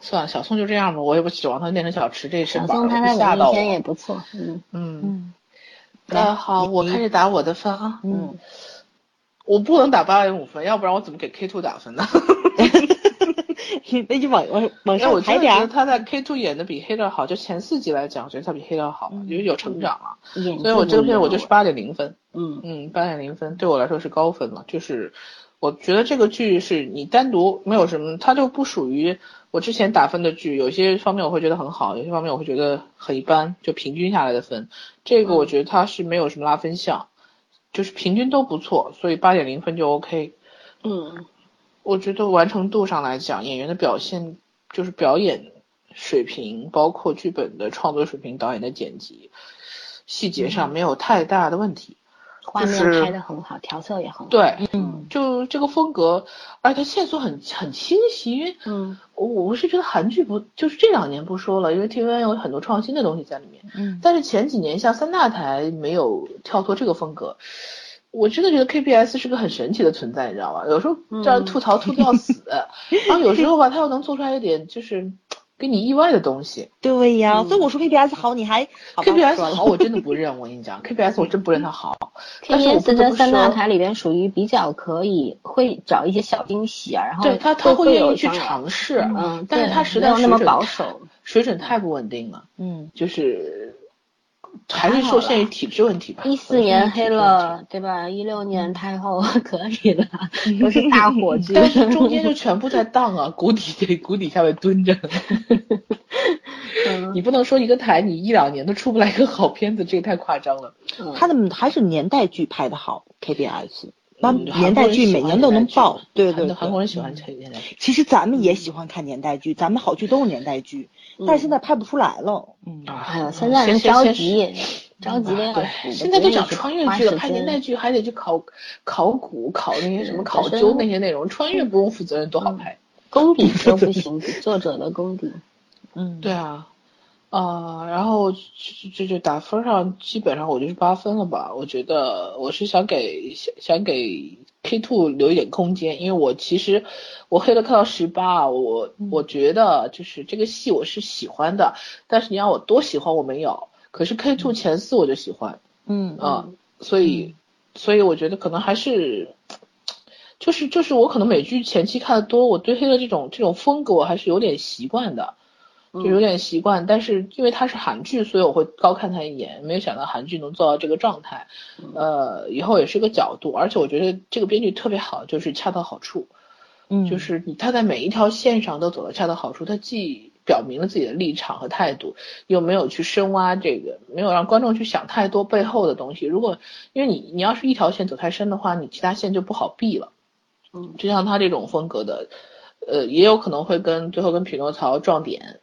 算了，小宋就这样吧，我也不指望他练成小池这身板儿，小宋他在吓到我文艺片也不错。嗯嗯，嗯那好，我开始打我的分啊，嗯，我不能打八点五分，要不然我怎么给 K two 打分呢？那就往往往因为我真的觉上抬点儿。得他在 K two 演的比黑料好，就前四集来讲，我觉得他比黑料好，因为有成长了。演技所以我这个片我就是八点零分，嗯嗯，八点零分对我来说是高分了。就是我觉得这个剧是你单独没有什么，它就不属于我之前打分的剧，有些方面我会觉得很好，有些方面我会觉得很一般，就平均下来的分。这个我觉得它是没有什么拉分项，就是平均都不错，所以八点零分就 OK。嗯我觉得完成度上来讲，演员的表现就是表演水平，包括剧本的创作水平、导演的剪辑，细节上没有太大的问题。画面拍的很好，调色也很好。对，嗯就这个风格，而且它线索很很清晰。因为嗯我我是觉得韩剧不就是这两年不说了，因为 TVN 有很多创新的东西在里面。嗯但是前几年像三大台没有跳脱这个风格，我真的觉得 KBS 是个很神奇的存在，你知道吗？有时候让人吐槽吐的要死，然后有时候吧，他又能做出来一点就是给你意外的东西。对呀，嗯所以我说 KBS 好，你还 KBS 好，我真的不认，我跟你讲，KBS 我真不认它好。但是我不 KBS 得不在三大说，台里边属于比较可以，会找一些小惊喜啊，然后对他他会会愿意去尝试，嗯，但是他实在没有那么保守。水准太不稳定了。嗯就是还是受限于体制问题吧。一四年黑了，对吧？一六年太后 可以了，都是大火 剧。但是中间就 全部在荡啊，谷底谷底下面蹲着。你不能说一个台你一两年都出不来一个好片子，这个太夸张了。他的还是年代剧拍的好，KBS。那年代剧每年都能爆，对对，韩国人喜欢看年代剧。其实咱们也喜欢看年代剧，咱们好剧都是年代剧，但是现在拍不出来了。嗯，哎呀，现在着急，着急的要死。现在都讲穿越剧了，拍年代剧还得去考考古、考那些什么考究那些内容，穿越不用负责任多好拍。功底都不 行，作者的功底。嗯，对啊。啊，然后就就就打分上，基本上我就是八分了吧。我觉得我是想给想想给 K two 留一点空间，因为我其实我黑了看到十八，我我觉得就是这个戏我是喜欢的，但是你让我多喜欢我没有。可是 K two 前四我就喜欢，嗯啊，所以所以我觉得可能还是就是就是我可能美剧前期看的多，我对黑的这种这种风格我还是有点习惯的。就有点习惯，但是因为它是韩剧，所以我会高看它一眼。没有想到韩剧能做到这个状态，呃，以后也是个角度。而且我觉得这个编剧特别好，就是恰到好处。嗯，就是你他在每一条线上都走的恰到好处，他既表明了自己的立场和态度，又没有去深挖这个，没有让观众去想太多背后的东西。如果因为你你要是一条线走太深的话，你其他线就不好避了。嗯，就像他这种风格的，呃，也有可能会跟最后跟匹诺曹撞点。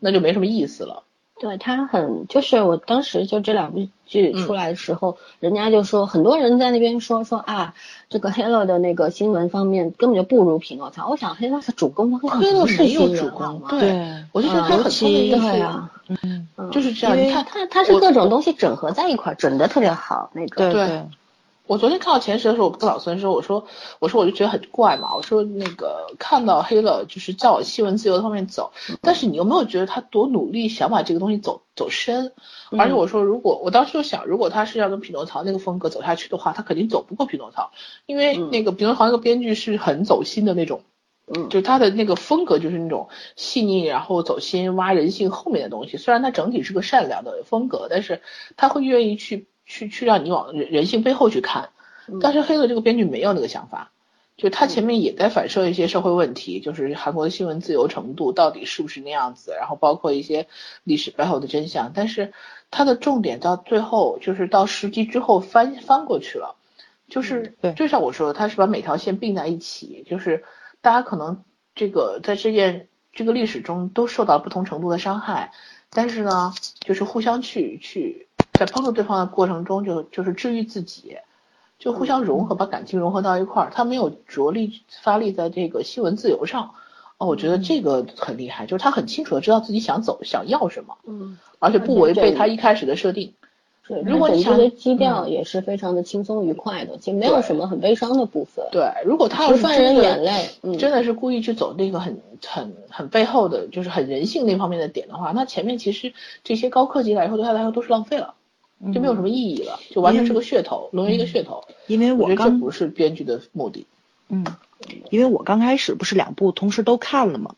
那就没什么意思了。对他很，就是我当时就这两部剧出来的时候，人家就说很多人在那边说说啊，这个 Halo 的那个新闻方面根本就不如匹诺曹。我想黑乐的主攻方黑乐是有主攻，对，我就觉得他很聪明呀，嗯，就是这样。你看他他是各种东西整合在一块，整的特别好那种。对。我昨天看到前十的时候，我跟老孙说，我说，我说我就觉得很怪嘛，我说那个看到黑了，就是在往新闻自由的方面走，但是你有没有觉得他多努力想把这个东西走走深？而且我说，如果我当时就想，如果他是要跟匹诺曹那个风格走下去的话，他肯定走不过匹诺曹，因为那个匹诺曹那个编剧是很走心的那种，嗯，就他的那个风格就是那种细腻，然后走心挖人性后面的东西。虽然他整体是个善良的风格，但是他会愿意去。去去让你往人人性背后去看，但是黑的这个编剧没有那个想法，就他前面也在反射一些社会问题，就是韩国的新闻自由程度到底是不是那样子，然后包括一些历史背后的真相，但是他的重点到最后就是到十集之后翻翻过去了，就是就像我说的，他是把每条线并在一起，就是大家可能这个在这件这个历史中都受到不同程度的伤害，但是呢，就是互相去去。在帮助对方的过程中，就就是治愈自己，就互相融合，把感情融合到一块儿。他没有着力发力在这个新闻自由上，哦，我觉得这个很厉害，就是他很清楚的知道自己想走想要什么，嗯，而且不违背他一开始的设定。对，如果你想的基调也是非常的轻松愉快的，其实没有什么很悲伤的部分。对，如果他要是犯人眼泪，真的是故意去走那个很很很背后的，就是很人性那方面的点的话，那前面其实这些高科技来说对他来说都是浪费了。就没有什么意义了，就完全是个噱头，沦为一个噱头。因为我刚不是编剧的目的。嗯，因为我刚开始不是两部同时都看了吗？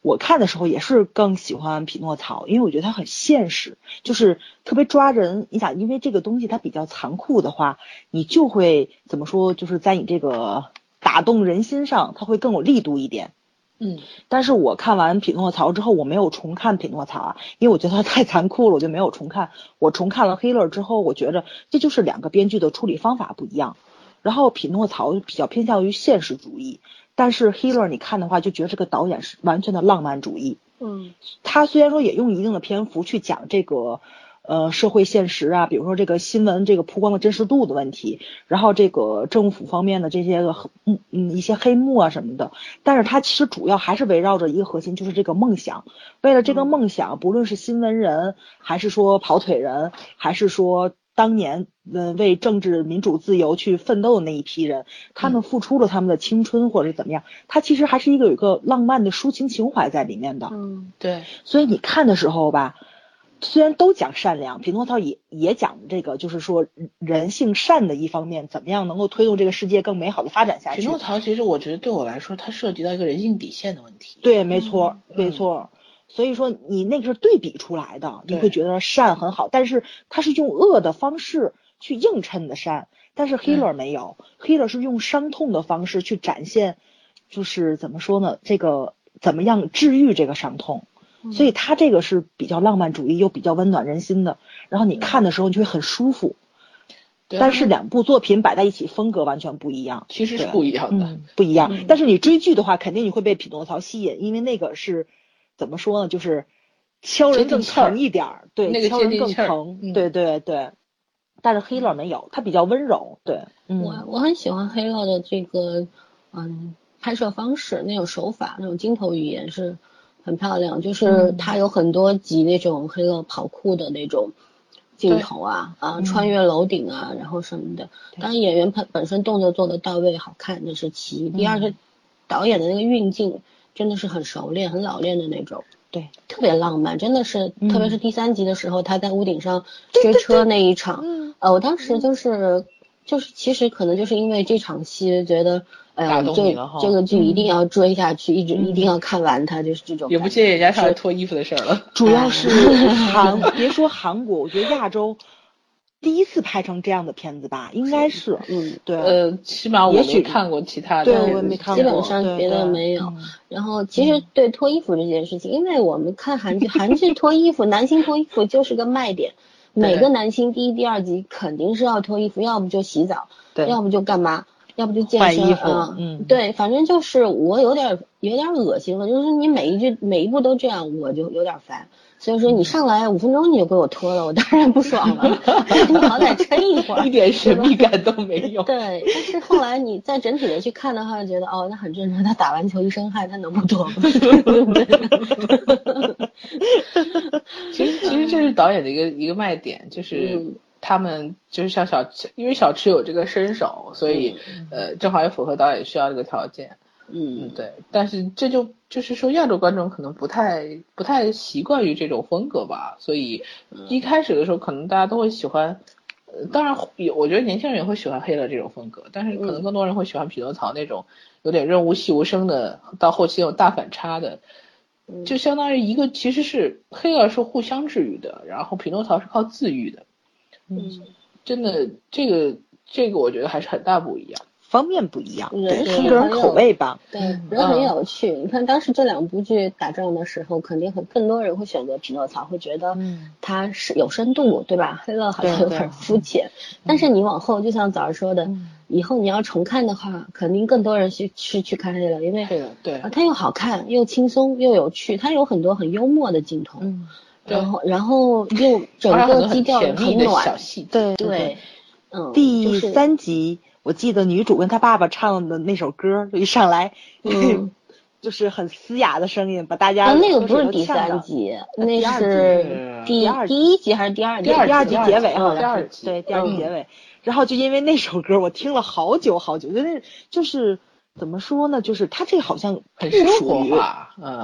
我看的时候也是更喜欢匹诺曹，因为我觉得它很现实，就是特别抓人。你想，因为这个东西它比较残酷的话，你就会怎么说？就是在你这个打动人心上，它会更有力度一点。嗯，但是我看完《匹诺曹》之后，我没有重看《匹诺曹》啊，因为我觉得它太残酷了，我就没有重看。我重看了《黑勒》之后，我觉着这就是两个编剧的处理方法不一样。然后《匹诺曹》比较偏向于现实主义，但是《黑勒》你看的话，就觉得这个导演是完全的浪漫主义。嗯，他虽然说也用一定的篇幅去讲这个。呃，社会现实啊，比如说这个新闻这个曝光的真实度的问题，然后这个政府方面的这些个嗯嗯一些黑幕啊什么的，但是它其实主要还是围绕着一个核心，就是这个梦想。为了这个梦想，不论是新闻人，还是说跑腿人，还是说当年嗯为政治民主自由去奋斗的那一批人，他们付出了他们的青春或者怎么样，他其实还是一个有一个浪漫的抒情情怀在里面的。嗯，对。所以你看的时候吧。虽然都讲善良，匹诺曹也也讲这个，就是说人性善的一方面，怎么样能够推动这个世界更美好的发展下去。匹诺曹其实我觉得对我来说，它涉及到一个人性底线的问题。对，没错，没错。所以说你那个是对比出来的，你会觉得善很好，但是他是用恶的方式去映衬的善，但是 Healer 没有，Healer 是用伤痛的方式去展现，就是怎么说呢？这个怎么样治愈这个伤痛？所以他这个是比较浪漫主义又比较温暖人心的，然后你看的时候你就会很舒服。但是两部作品摆在一起，风格完全不一样。其实是不一样的，不一样。但是你追剧的话，肯定你会被匹诺曹吸引，因为那个是怎么说呢？就是敲人更疼一点儿，对，敲人更疼，对对对。但是黑乐没有，他比较温柔，对。我我很喜欢黑乐的这个嗯拍摄方式，那种手法，那种镜头语言是很漂亮。就是它有很多集那种黑乐跑酷的那种。镜头啊啊，穿越楼顶啊，然后什么的。当然，演员本本身动作做的到位，好看那是其一。第二是导演的那个运镜真的是很熟练、很老练的那种，对，特别浪漫，真的是。特别是第三集的时候，他在屋顶上追车那一场，呃，我当时就是就是，其实可能就是因为这场戏觉得。哎呀，这这个剧一定要追下去，一直一定要看完它，就是这种。也不介意人家上来脱衣服的事儿了。主要是 韩，别说韩国，我觉得亚洲第一次拍成这样的片子吧，应该是。嗯，对。呃，起码我没看过其他的。对，我也没看过。基本上别的没有。然后，其实对脱衣服这件事情，因为我们看韩剧，韩剧 脱衣服，男星脱衣服就是个卖点。每个男星第一、第二集肯定是要脱衣服，要不就洗澡，要不就干嘛。要不就健身啊，嗯，对，反正就是我有点有点恶心了，就是你每一句每一步都这样，我就有点烦。所以说你上来五分钟你就给我脱了，我当然不爽了。你好歹撑一会儿，一点神秘感都没有。对，但是后来你再整体的去看的话，就觉得哦，那很正常。他打完球一身汗，他能不脱吗？其实其实这是导演的一个一个卖点，就是。他们就是像小池，因为小池有这个身手，所以呃，正好也符合导演需要这个条件。嗯，对。但是这就就是说，亚洲观众可能不太不太习惯于这种风格吧，所以一开始的时候，可能大家都会喜欢。呃，当然有，我觉得年轻人也会喜欢黑了这种风格，但是可能更多人会喜欢匹诺曹那种有点润物细无声的，到后期有大反差的，就相当于一个其实是黑了是互相治愈的，然后匹诺曹是靠自愈的。嗯，真的，这个这个我觉得还是很大不一样，方面不一样，人个人口味吧。对，人很有趣。你看当时这两部剧打仗的时候，肯定很更多人会选择匹诺曹，会觉得他是有深度，对吧？黑乐好像有点肤浅。但是你往后，就像早上说的，以后你要重看的话，肯定更多人去去去看黑乐，因为对，它又好看，又轻松又有趣，它有很多很幽默的镜头。然后，然后又整个基调很暖，对对，嗯。第三集我记得女主跟她爸爸唱的那首歌，就一上来，嗯，就是很嘶哑的声音，把大家那个不是第三集，那是第第一集还是第二集？第二集结尾好像是对第二集结尾。然后就因为那首歌，我听了好久好久，就那就是怎么说呢？就是它这好像不属于，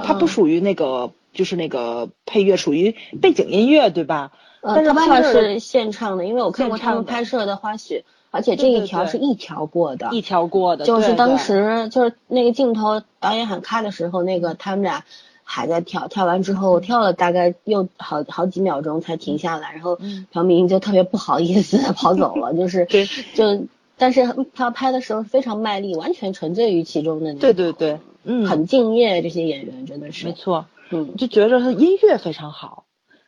它不属于那个。就是那个配乐属于背景音乐，对吧？但是爸爸是现唱的，因为我看过他们拍摄的花絮，而且这一条是一条过的，一条过的。就是当时就是那个镜头，导演喊咔的时候，那个他们俩还在跳，跳完之后跳了大概又好好几秒钟才停下来，然后朴明就特别不好意思跑走了，就 是就但是他拍的时候非常卖力，完全沉醉于其中的那。对对对，嗯，很敬业，这些演员真的是没错。嗯，就觉着他音乐非常好。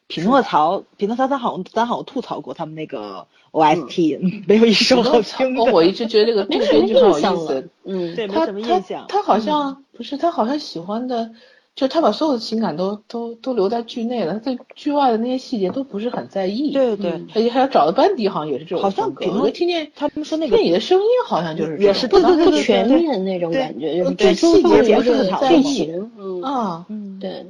匹诺曹，匹诺曹，咱好像咱好像吐槽过他们那个 OST，没有一首好听的。我一直觉得这个这个编剧很有意思。嗯，对，没什么印象。他好像不是，他好像喜欢的，就他把所有的情感都都都留在剧内了，他对剧外的那些细节都不是很在意。对对，而且还要找的班底好像也是这种好像我就听见他们说那个电影的声音好像就是也是对对对全面那种感觉，就是对细节不是剧情。嗯啊，嗯，对。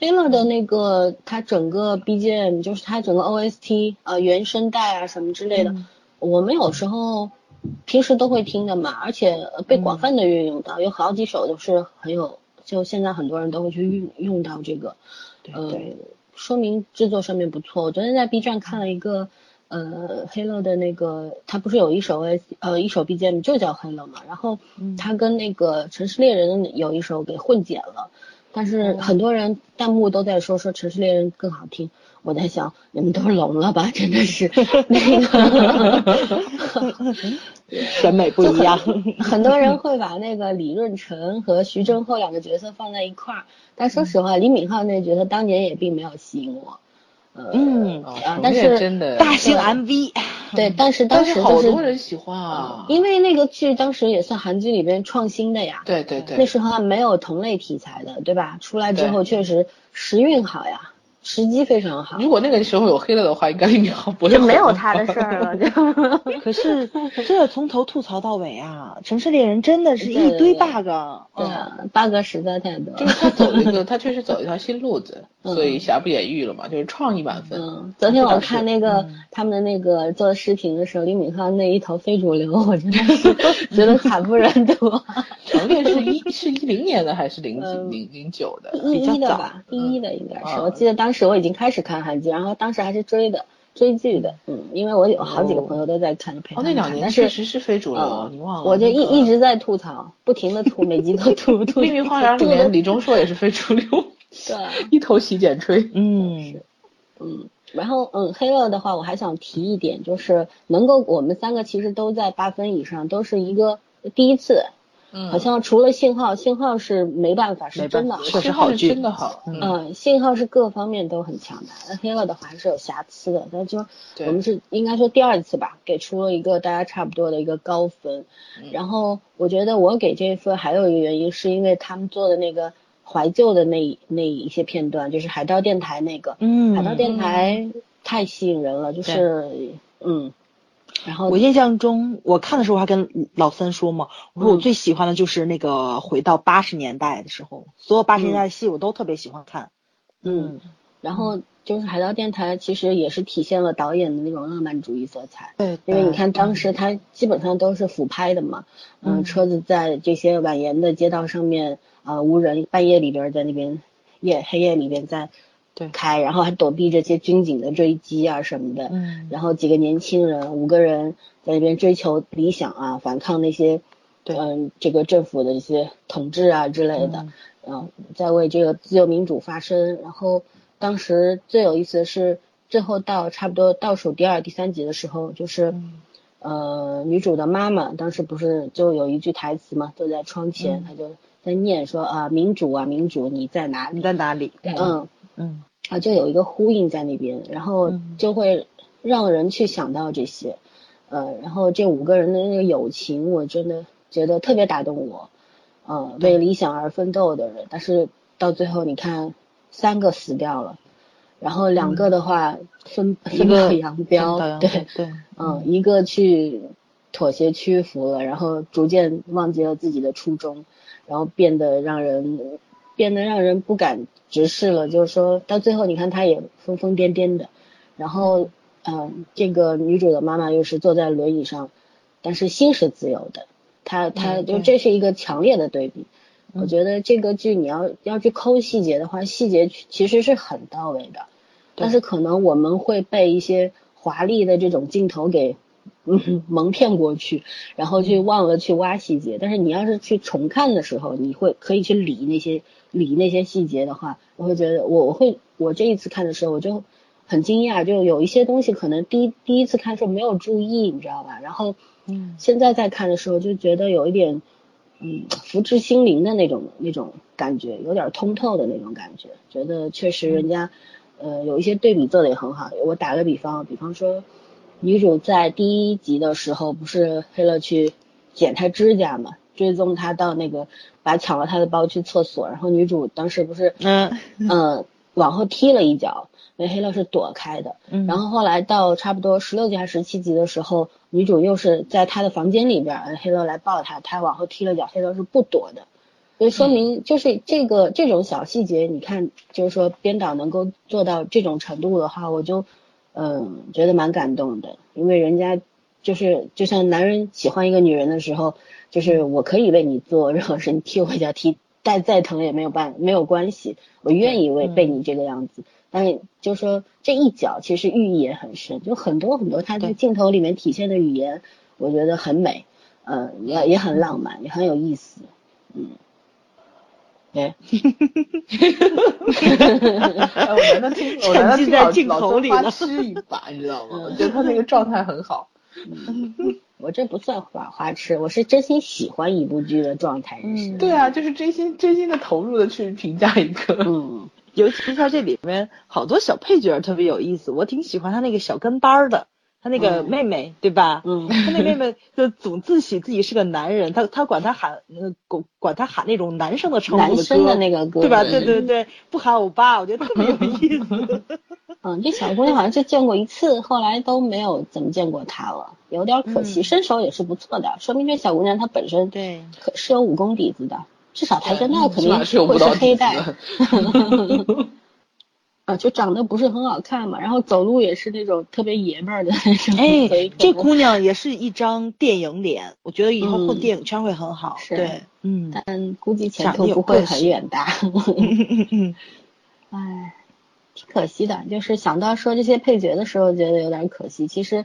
黑了的那个，它整个 BGM 就是它整个 OST 呃原声带啊什么之类的，我们有时候平时都会听的嘛，而且被广泛的运用到，有好几首都是很有，就现在很多人都会去运用到这个，呃，说明制作上面不错。我昨天在 B 站看了一个呃黑了的那个，他不是有一首呃一首 BGM 就叫黑了嘛，然后他跟那个城市猎人有一首给混剪了。但是很多人弹幕都在说说《城市猎人》更好听，我在想你们都聋了吧？真的是 那个审美不一样。很多人会把那个李润成和徐峥后两个角色放在一块儿，但说实话，李敏镐那个角色当年也并没有吸引我。嗯啊，但是真的大型 MV，对，但是当时好多人喜欢啊，因为那个剧当时也算韩剧里边创新的呀。对对对，那时候还没有同类题材的，对吧？出来之后确实时运好呀。时机非常好。如果那个时候有黑了的话，应该李敏镐不会。就没有他的事儿了。就 可是这从头吐槽到尾啊，《城市猎人》真的是一堆 bug。对啊，bug 实在太多。就是他走一 个，他确实走一条新路子，所以瑕不掩瑜了嘛，就是创意满分。嗯，昨天我看那个他们的那个做视频的时候，李敏镐那一头非主流，我真的是 觉得惨不忍睹。成猎是一是一零年的还是零几零零九的？一一的吧，一一的应该是。我记得当时。我已经开始看韩剧，然后当时还是追的追剧的，嗯，因为我有好几个朋友都在看，陪哦，那两年确实是非主流，你忘了？我就一一直在吐槽，不停的吐，每集都吐吐。秘密花园里面李钟硕也是非主流，对，一头洗剪吹，嗯嗯，然后嗯，黑乐的话，我还想提一点，就是能够我们三个其实都在八分以上，都是一个第一次。嗯，好像除了信号，信号是没办法，是真的，确实好剧，真的好。嗯，信号是各方面都很强大，那黑了的话还是有瑕疵的。但就我们是应该说第二次吧，给出了一个大家差不多的一个高分。然后我觉得我给这一分还有一个原因，是因为他们做的那个怀旧的那那一些片段，就是海盗电台那个，嗯，海盗电台太吸引人了，就是嗯。然后我印象中，我看的时候还跟老三说嘛，我说我最喜欢的就是那个回到八十年代的时候，所有八十年代的戏我都特别喜欢看。嗯，然后就是海盗电台其实也是体现了导演的那种浪漫主义色彩。对，因为你看当时他基本上都是俯拍的嘛，嗯，车子在这些蜿蜒的街道上面啊无人，半夜里边在那边夜黑夜里边在。对，开，然后还躲避这些军警的追击啊什么的，嗯，然后几个年轻人，五个人在那边追求理想啊，反抗那些，对，嗯，这个政府的一些统治啊之类的，嗯，在为这个自由民主发声。然后当时最有意思的是，最后到差不多倒数第二、第三集的时候，就是，呃，女主的妈妈当时不是就有一句台词嘛，坐在窗前，她就在念说啊，民主啊，民主，你在哪？你在哪里？嗯嗯。啊，就有一个呼应在那边，然后就会让人去想到这些，呃，然后这五个人的那个友情，我真的觉得特别打动我，呃，为理想而奋斗的人，但是到最后你看，三个死掉了，然后两个的话分分道扬镳，对对，嗯，一个去妥协屈服了，然后逐渐忘记了自己的初衷，然后变得让人变得让人不敢。直视了，就是说到最后，你看他也疯疯癫癫的，然后，嗯，这个女主的妈妈又是坐在轮椅上，但是心是自由的，她她就这是一个强烈的对比。我觉得这个剧你要要去抠细节的话，细节其实是很到位的，但是可能我们会被一些华丽的这种镜头给。嗯，蒙骗过去，然后去忘了去挖细节。但是你要是去重看的时候，你会可以去理那些理那些细节的话，我会觉得我我会我这一次看的时候我就很惊讶，就有一些东西可能第一第一次看时候没有注意，你知道吧？然后嗯，现在再看的时候就觉得有一点嗯福至心灵的那种那种感觉，有点通透的那种感觉，觉得确实人家呃有一些对比做的也很好。我打个比方，比方说。女主在第一集的时候不是黑了去剪她指甲嘛，追踪她到那个把抢了她的包去厕所，然后女主当时不是嗯。嗯往后踢了一脚，那黑了是躲开的，然后后来到差不多十六集还是十七集的时候，女主又是在她的房间里边，黑了来抱她，她往后踢了脚，黑了是不躲的，所以说明就是这个这种小细节，你看就是说编导能够做到这种程度的话，我就。嗯，觉得蛮感动的，因为人家就是就像男人喜欢一个女人的时候，就是我可以为你做任何事，你踢我一脚，踢再再疼也没有办没有关系，我愿意为被你这个样子。但是就说这一脚其实寓意也很深，就很多很多他在镜头里面体现的语言，我觉得很美，嗯，也也很浪漫，也很有意思，嗯。哎，哎，我难得听，我难得听在镜头里了，吃一把，你知道吗？我 觉得他那个状态很好。我这不算花花痴，我是真心喜欢一部剧的状态。嗯，对啊，就是真心真心的投入的去评价一个。嗯，尤其是他这里面好多小配角特别有意思，我挺喜欢他那个小跟班的。他那个妹妹，对吧？嗯，他那妹妹就总自诩自己是个男人，他他管他喊，管管他喊那种男生的称呼的歌，的那个歌，对吧？对对对，不喊欧巴，我觉得特别有意思。嗯，这小姑娘好像就见过一次，后来都没有怎么见过她了，有点可惜。身手也是不错的，说明这小姑娘她本身对可是有武功底子的，至少跆拳道肯定会是黑带。啊，就长得不是很好看嘛，然后走路也是那种特别爷们儿的那种。哎，这姑娘也是一张电影脸，我觉得以后混电影圈会很好。对，嗯，但估计前途不会很远大。哎，挺可惜的，就是想到说这些配角的时候，觉得有点可惜。其实，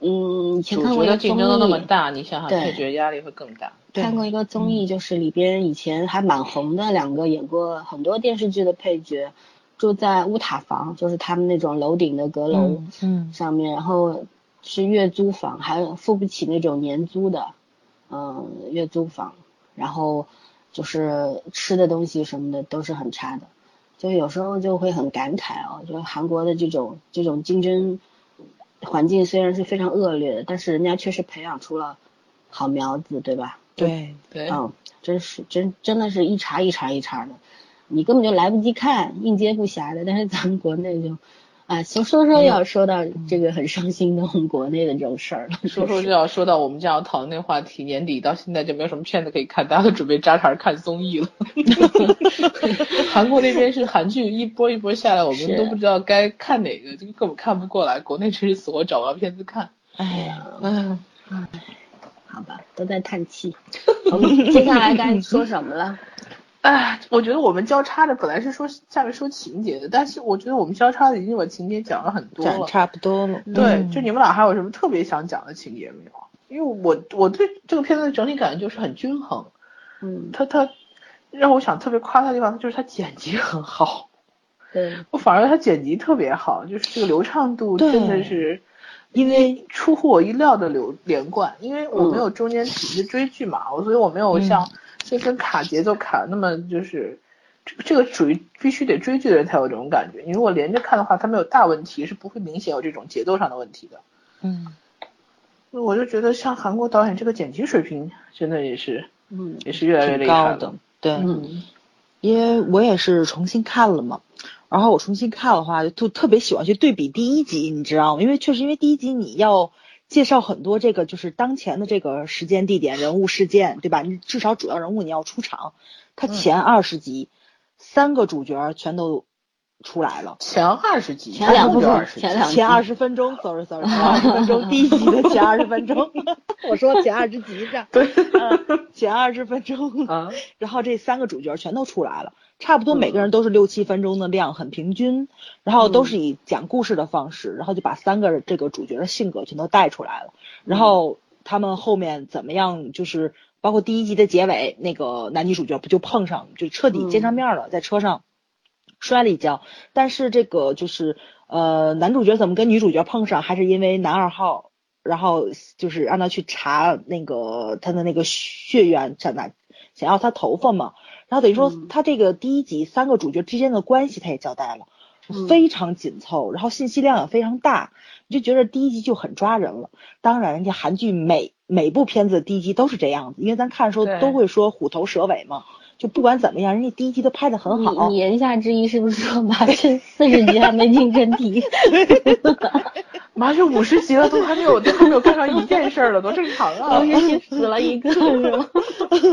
嗯，以前看过一个综艺，竞争都那么大，你想想配角压力会更大。看过一个综艺，就是里边以前还蛮红的两个演过很多电视剧的配角。住在乌塔房，就是他们那种楼顶的阁楼，嗯，上面，然后是月租房，还付不起那种年租的，嗯，月租房，然后就是吃的东西什么的都是很差的，就有时候就会很感慨哦，就韩国的这种这种竞争环境虽然是非常恶劣的，但是人家确实培养出了好苗子，对吧？对对，嗯，真是真真的是一茬一茬一茬的。你根本就来不及看，应接不暇的。但是咱们国内就，啊，说说说要说到这个很伤心的我们国内的这种事儿了。说说就要说到我们将要讨论那话题，年底到现在就没有什么片子可以看，大家都准备扎茬看综艺了。韩国那边是韩剧一波一波下来，我们都不知道该看哪个，就根本看不过来。国内真是死活找不到片子看。哎呀，嗯，好吧，都在叹气。我们接下来该说什么了？哎，我觉得我们交叉的本来是说下面说情节的，但是我觉得我们交叉的已经把情节讲了很多了，差不多了。对，就你们俩还有什么特别想讲的情节没有？因为我我对这个片子的整体感觉就是很均衡，嗯，他他让我想特别夸他的地方，就是他剪辑很好，对我反而他剪辑特别好，就是这个流畅度真的是因为出乎我意料的流连贯，因为我没有中间仔细追剧嘛，我所以我没有像。就跟卡节奏卡那么就是，这个这个属于必须得追剧的人才有这种感觉。你如果连着看的话，它没有大问题，是不会明显有这种节奏上的问题的。嗯，那我就觉得像韩国导演这个剪辑水平真的也是，嗯，也是越来越厉害的。对，嗯，因为我也是重新看了嘛，然后我重新看的话，就特别喜欢去对比第一集，你知道吗？因为确实因为第一集你要。介绍很多这个就是当前的这个时间地点人物事件，对吧？你至少主要人物你要出场。他前二十集三个主角全都出来了。前二十集，前两部前两前二十分钟，sorry sorry，前二十分钟第一集的前二十分钟，我说前二十集上，对，前二十分钟啊，然后这三个主角全都出来了。差不多每个人都是六七分钟的量，很平均，然后都是以讲故事的方式，然后就把三个这个主角的性格全都带出来了。然后他们后面怎么样，就是包括第一集的结尾，那个男女主角不就碰上，就彻底见上面了，在车上摔了一跤。但是这个就是呃，男主角怎么跟女主角碰上，还是因为男二号，然后就是让他去查那个他的那个血缘，想拿想要他头发嘛。然后等于说，他这个第一集三个主角之间的关系他也交代了，非常紧凑，然后信息量也非常大，你就觉得第一集就很抓人了。当然，人家韩剧每每部片子的第一集都是这样子，因为咱看的时候都会说虎头蛇尾嘛。就不管怎么样，人家第一集都拍的很好。你言下之意是不是说麻雀四十集还没进真题？麻雀五十集了，都还没有都还没有干上一件事儿了，多正常啊！五十集死了一个是吗？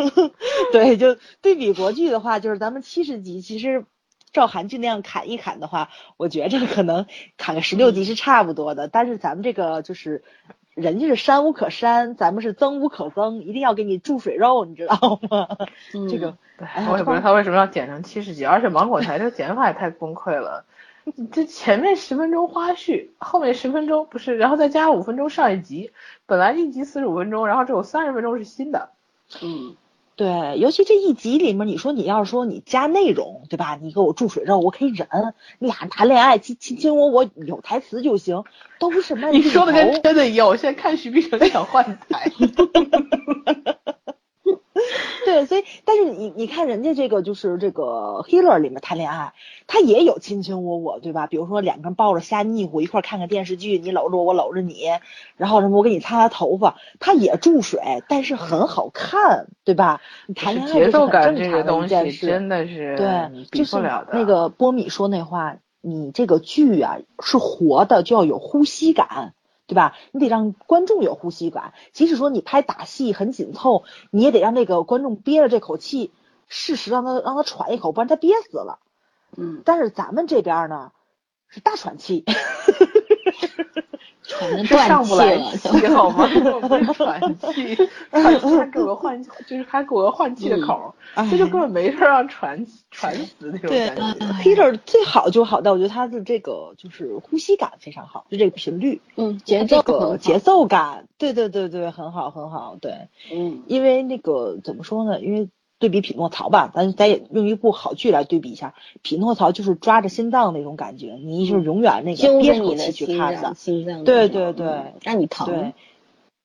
对，就对比国剧的话，就是咱们七十集，其实照韩剧那样砍一砍的话，我觉着可能砍个十六集是差不多的。但是咱们这个就是。人家是删无可删，咱们是增无可增，一定要给你注水肉，你知道吗？这个，我也不知道他为什么要剪成七十集，而且芒果台这个剪法也太崩溃了。这前面十分钟花絮，后面十分钟不是，然后再加五分钟上一集，本来一集四十五分钟，然后只有三十分钟是新的。嗯，对，尤其这一集里面，你说你要是说你加内容，对吧？你给我注水肉，我可以忍。你俩谈恋爱，亲亲亲我，我有台词就行，都是什么？你说的跟真的一样，我现在看徐碧城想换台。对，所以但是你你看人家这个就是这个 Healer 里面谈恋爱，他也有卿卿我我，对吧？比如说两个人抱着瞎腻乎一块看看电视剧，你搂着我，我搂着你，然后什么我给你擦擦头发，他也注水，但是很好看，对吧？你谈恋爱节奏感这个东西真的是对，比不了的。那个波米说那话，你这个剧啊是活的，就要有呼吸感。对吧？你得让观众有呼吸感，即使说你拍打戏很紧凑，你也得让那个观众憋着这口气，适时让他让他喘一口，不然他憋死了。嗯。但是咱们这边呢，是大喘气。喘的断气了，好吗？不是喘气，喘气还给我换，就是还给我换气的口，这就根本没事让喘喘死那种感觉。Peter 最好就好在，我觉得他的这个就是呼吸感非常好，就这个频率，嗯，节奏个节奏感，对对对对，很好很好，对，嗯，因为那个怎么说呢？因为。对比匹诺曹吧，咱咱也用一部好剧来对比一下。匹诺曹就是抓着心脏那种感觉，你就是永远那个憋口气去看的，心脏对对对，让你疼。对，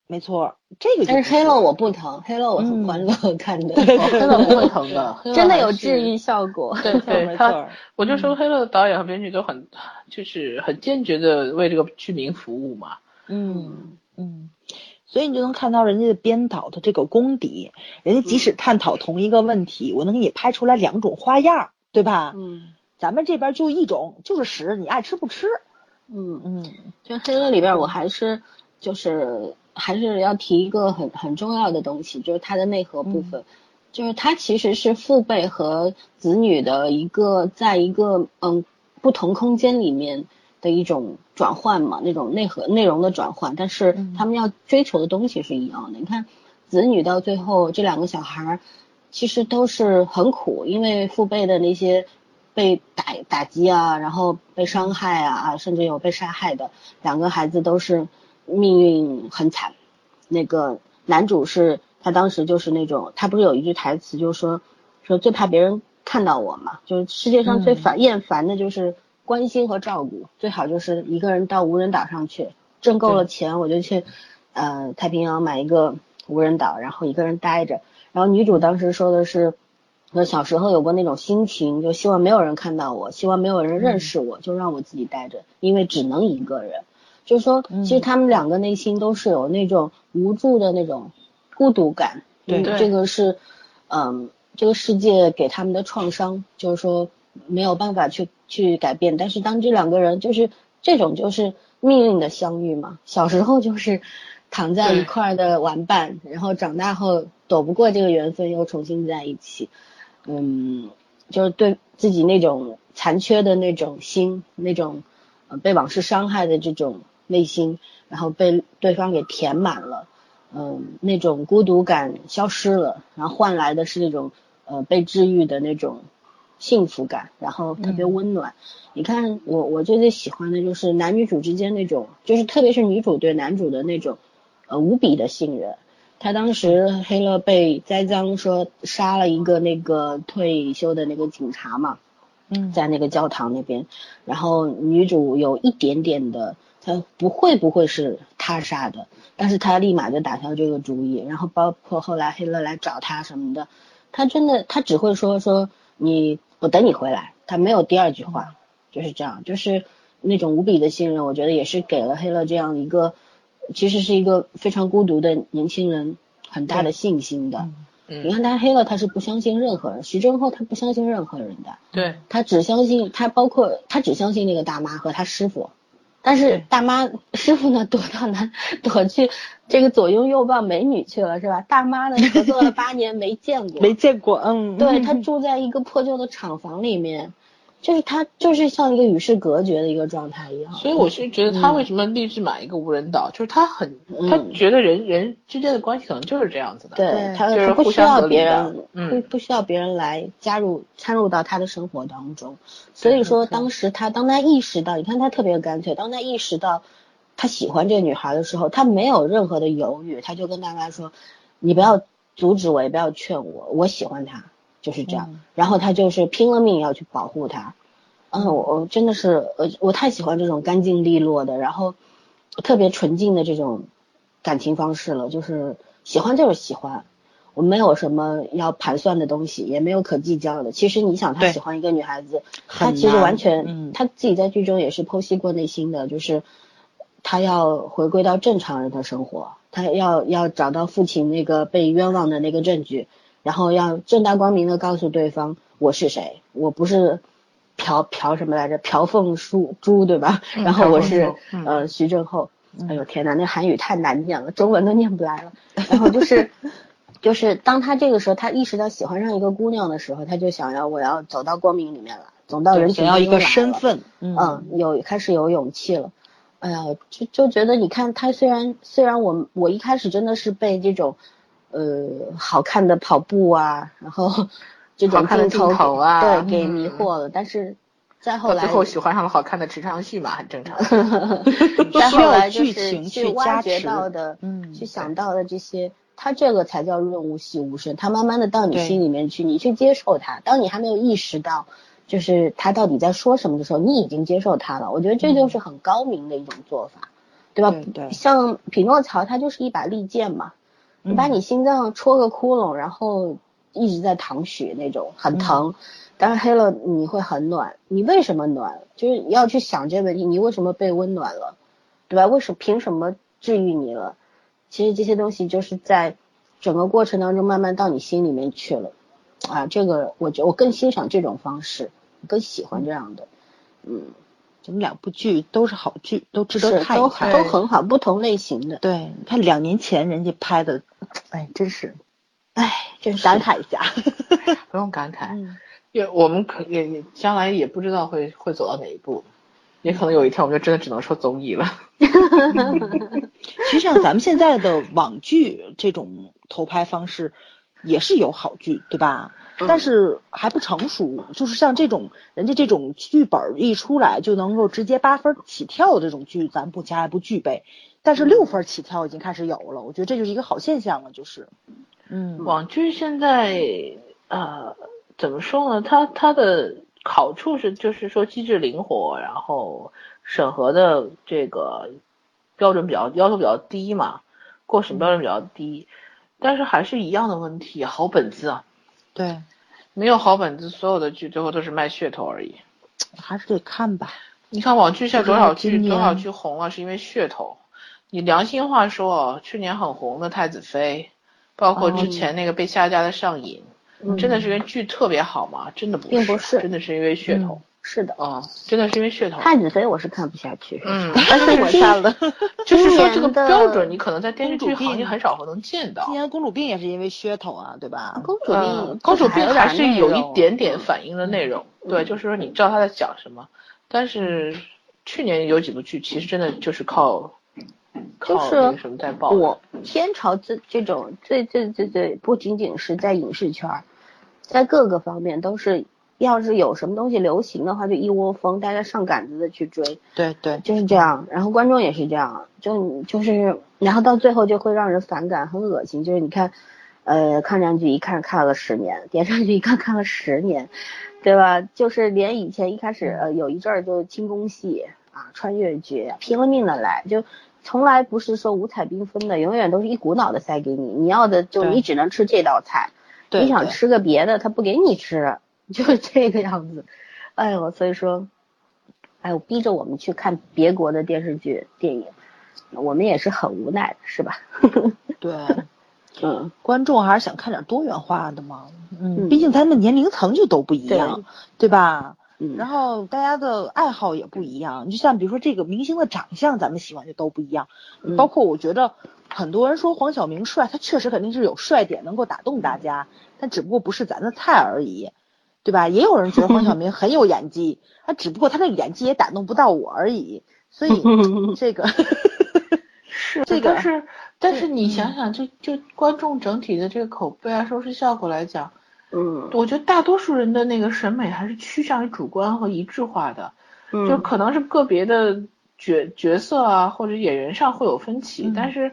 没错，这个但是黑了我不疼，黑了我很欢乐看的，对黑了不会疼的，真的有治愈效果。对对，他我就说黑了导演和编剧都很就是很坚决的为这个剧名服务嘛。嗯嗯。所以你就能看到人家的编导的这个功底，人家即使探讨同一个问题，我能给你拍出来两种花样，对吧？嗯，咱们这边就一种，就是屎，你爱吃不吃？嗯嗯，就黑恶里边，我还是就是还是要提一个很很重要的东西，就是它的内核部分，就是它其实是父辈和子女的一个在一个嗯不同空间里面。的一种转换嘛，那种内核内容的转换，但是他们要追求的东西是一样的。你看，子女到最后这两个小孩儿，其实都是很苦，因为父辈的那些被打打击啊，然后被伤害啊，甚至有被杀害的两个孩子都是命运很惨。那个男主是他当时就是那种，他不是有一句台词，就是说说最怕别人看到我嘛，就是世界上最烦厌烦的就是。关心和照顾最好就是一个人到无人岛上去，挣够了钱我就去，呃太平洋买一个无人岛，然后一个人待着。然后女主当时说的是，说小时候有过那种心情，就希望没有人看到我，希望没有人认识我，就让我自己待着，因为只能一个人。就是说，其实他们两个内心都是有那种无助的那种孤独感。对，这个是，嗯，这个世界给他们的创伤，就是说。没有办法去去改变，但是当这两个人就是这种就是命运的相遇嘛，小时候就是躺在一块的玩伴，然后长大后躲不过这个缘分又重新在一起，嗯，就是对自己那种残缺的那种心，那种呃被往事伤害的这种内心，然后被对方给填满了，嗯，那种孤独感消失了，然后换来的是那种呃被治愈的那种。幸福感，然后特别温暖。你看，我我最最喜欢的就是男女主之间那种，就是特别是女主对男主的那种，呃，无比的信任。他当时黑勒被栽赃说杀了一个那个退休的那个警察嘛，嗯，在那个教堂那边，然后女主有一点点的，他不会不会是他杀的，但是他立马就打消这个主意。然后包括后来黑勒来找他什么的，他真的他只会说说你。我等你回来，他没有第二句话，就是这样，就是那种无比的信任，我觉得也是给了黑乐这样一个，其实是一个非常孤独的年轻人很大的信心的。你看他黑了，他是不相信任何人，徐峥后他不相信任何人的，对他只相信他，包括他只相信那个大妈和他师傅。但是大妈师傅呢躲到哪躲去这个左拥右抱美女去了是吧？大妈呢合作了八年没见过，没见过，嗯，对他住在一个破旧的厂房里面。就是他，就是像一个与世隔绝的一个状态一样。所以我是觉得他为什么立志买一个无人岛，就是他很，他觉得人人之间的关系可能就是这样子的。对，他就是不需要别人，不不需要别人来加入参入到他的生活当中。所以说，当时他当他意识到，你看他特别干脆，当他意识到他喜欢这个女孩的时候，他没有任何的犹豫，他就跟大家说：“你不要阻止我，也不要劝我，我喜欢他，就是这样。然后他就是拼了命要去保护他。嗯，我我真的是，呃，我太喜欢这种干净利落的，然后特别纯净的这种感情方式了。就是喜欢就是喜欢，我没有什么要盘算的东西，也没有可计较的。其实你想，他喜欢一个女孩子，他其实完全，他自己在剧中也是剖析过内心的，就是他要回归到正常人的生活，他要要找到父亲那个被冤枉的那个证据，然后要正大光明的告诉对方我是谁，我不是。朴朴什么来着？朴凤书珠对吧？然后我是呃徐正厚。哎呦天呐，那韩语太难念了，中文都念不来了。然后就是 就是当他这个时候，他意识到喜欢上一个姑娘的时候，他就想要我要走到光明里面了，走到人群要一个身份，嗯，有开始有勇气了。哎呀，就就觉得你看他虽然虽然我我一开始真的是被这种呃好看的跑步啊，然后。这种镜头啊，对，给迷惑了。但是再后来，最后喜欢上了好看的池昌旭嘛，很正常。再后来就是去挖掘到的，嗯，去想到的这些，他这个才叫润物细无声。他慢慢的到你心里面去，你去接受他。当你还没有意识到，就是他到底在说什么的时候，你已经接受他了。我觉得这就是很高明的一种做法，对吧？对。像匹诺曹，他就是一把利剑嘛，你把你心脏戳个窟窿，然后。一直在淌血那种，很疼。但是黑了你会很暖，你为什么暖？就是要去想这个问题，你为什么被温暖了，对吧？为什么凭什么治愈你了？其实这些东西就是在整个过程当中慢慢到你心里面去了。啊，这个我觉我更欣赏这种方式，更喜欢这样的。嗯，咱们两部剧都是好剧，都值得看一看，都很好，不同类型的。对，你看两年前人家拍的，哎，真是。哎，真是感慨一下，不用感慨，因为我们可也也将来也不知道会会走到哪一步，也可能有一天我们就真的只能说综艺了。其 实像咱们现在的网剧这种投拍方式，也是有好剧，对吧？但是还不成熟，就是像这种人家这种剧本一出来就能够直接八分起跳的这种剧，咱目前还不具备。但是六分起跳已经开始有了，我觉得这就是一个好现象了，就是。嗯，网剧现在呃怎么说呢？它它的好处是就是说机制灵活，然后审核的这个标准比较要求比较低嘛，过审标准比较低，但是还是一样的问题，好本子啊，对，没有好本子，所有的剧最后都是卖噱头而已，还是得看吧。你看网剧现在多少剧多少剧红了，是因为噱头。你良心话说，去年很红的《太子妃》。包括之前那个被下架的上瘾，真的是因为剧特别好吗？真的不是，并不是，真的是因为噱头。是的，哦，真的是因为噱头。太子妃我是看不下去，嗯，但是我看了。就是说这个标准，你可能在电视剧行业很少会能见到。今年公主病也是因为噱头啊，对吧？公主病，公主病还是有一点点反映的内容。对，就是说你知道他在讲什么。但是去年有几部剧，其实真的就是靠。就是我天朝这这种最最最最不仅仅是在影视圈，在各个方面都是，要是有什么东西流行的话，就一窝蜂大家上杆子的去追。对对，就是这样。然后观众也是这样，就就是，然后到最后就会让人反感，很恶心。就是你看，呃，抗战剧一看看了十年，电视剧一看看了十年，对吧？就是连以前一开始呃有一阵儿就轻功戏啊，穿越剧拼了命的来就。从来不是说五彩缤纷的，永远都是一股脑的塞给你。你要的就你只能吃这道菜，你想吃个别的他不给你吃，就是这个样子。哎呦，所以说，哎呦，逼着我们去看别国的电视剧、电影，我们也是很无奈的，是吧？对，嗯，观众还是想看点多元化的嘛。嗯，毕竟咱们年龄层就都不一样，对吧？然后大家的爱好也不一样，就像比如说这个明星的长相，咱们喜欢就都不一样。包括我觉得很多人说黄晓明帅，他确实肯定是有帅点能够打动大家，但只不过不是咱的菜而已，对吧？也有人觉得黄晓 明很有演技，他只不过他那个演技也打动不到我而已。所以 这个是这个，但是但是你想想，就就观众整体的这个口碑啊，收视效果来讲。嗯，我觉得大多数人的那个审美还是趋向于主观和一致化的，就可能是个别的角角色啊或者演员上会有分歧，但是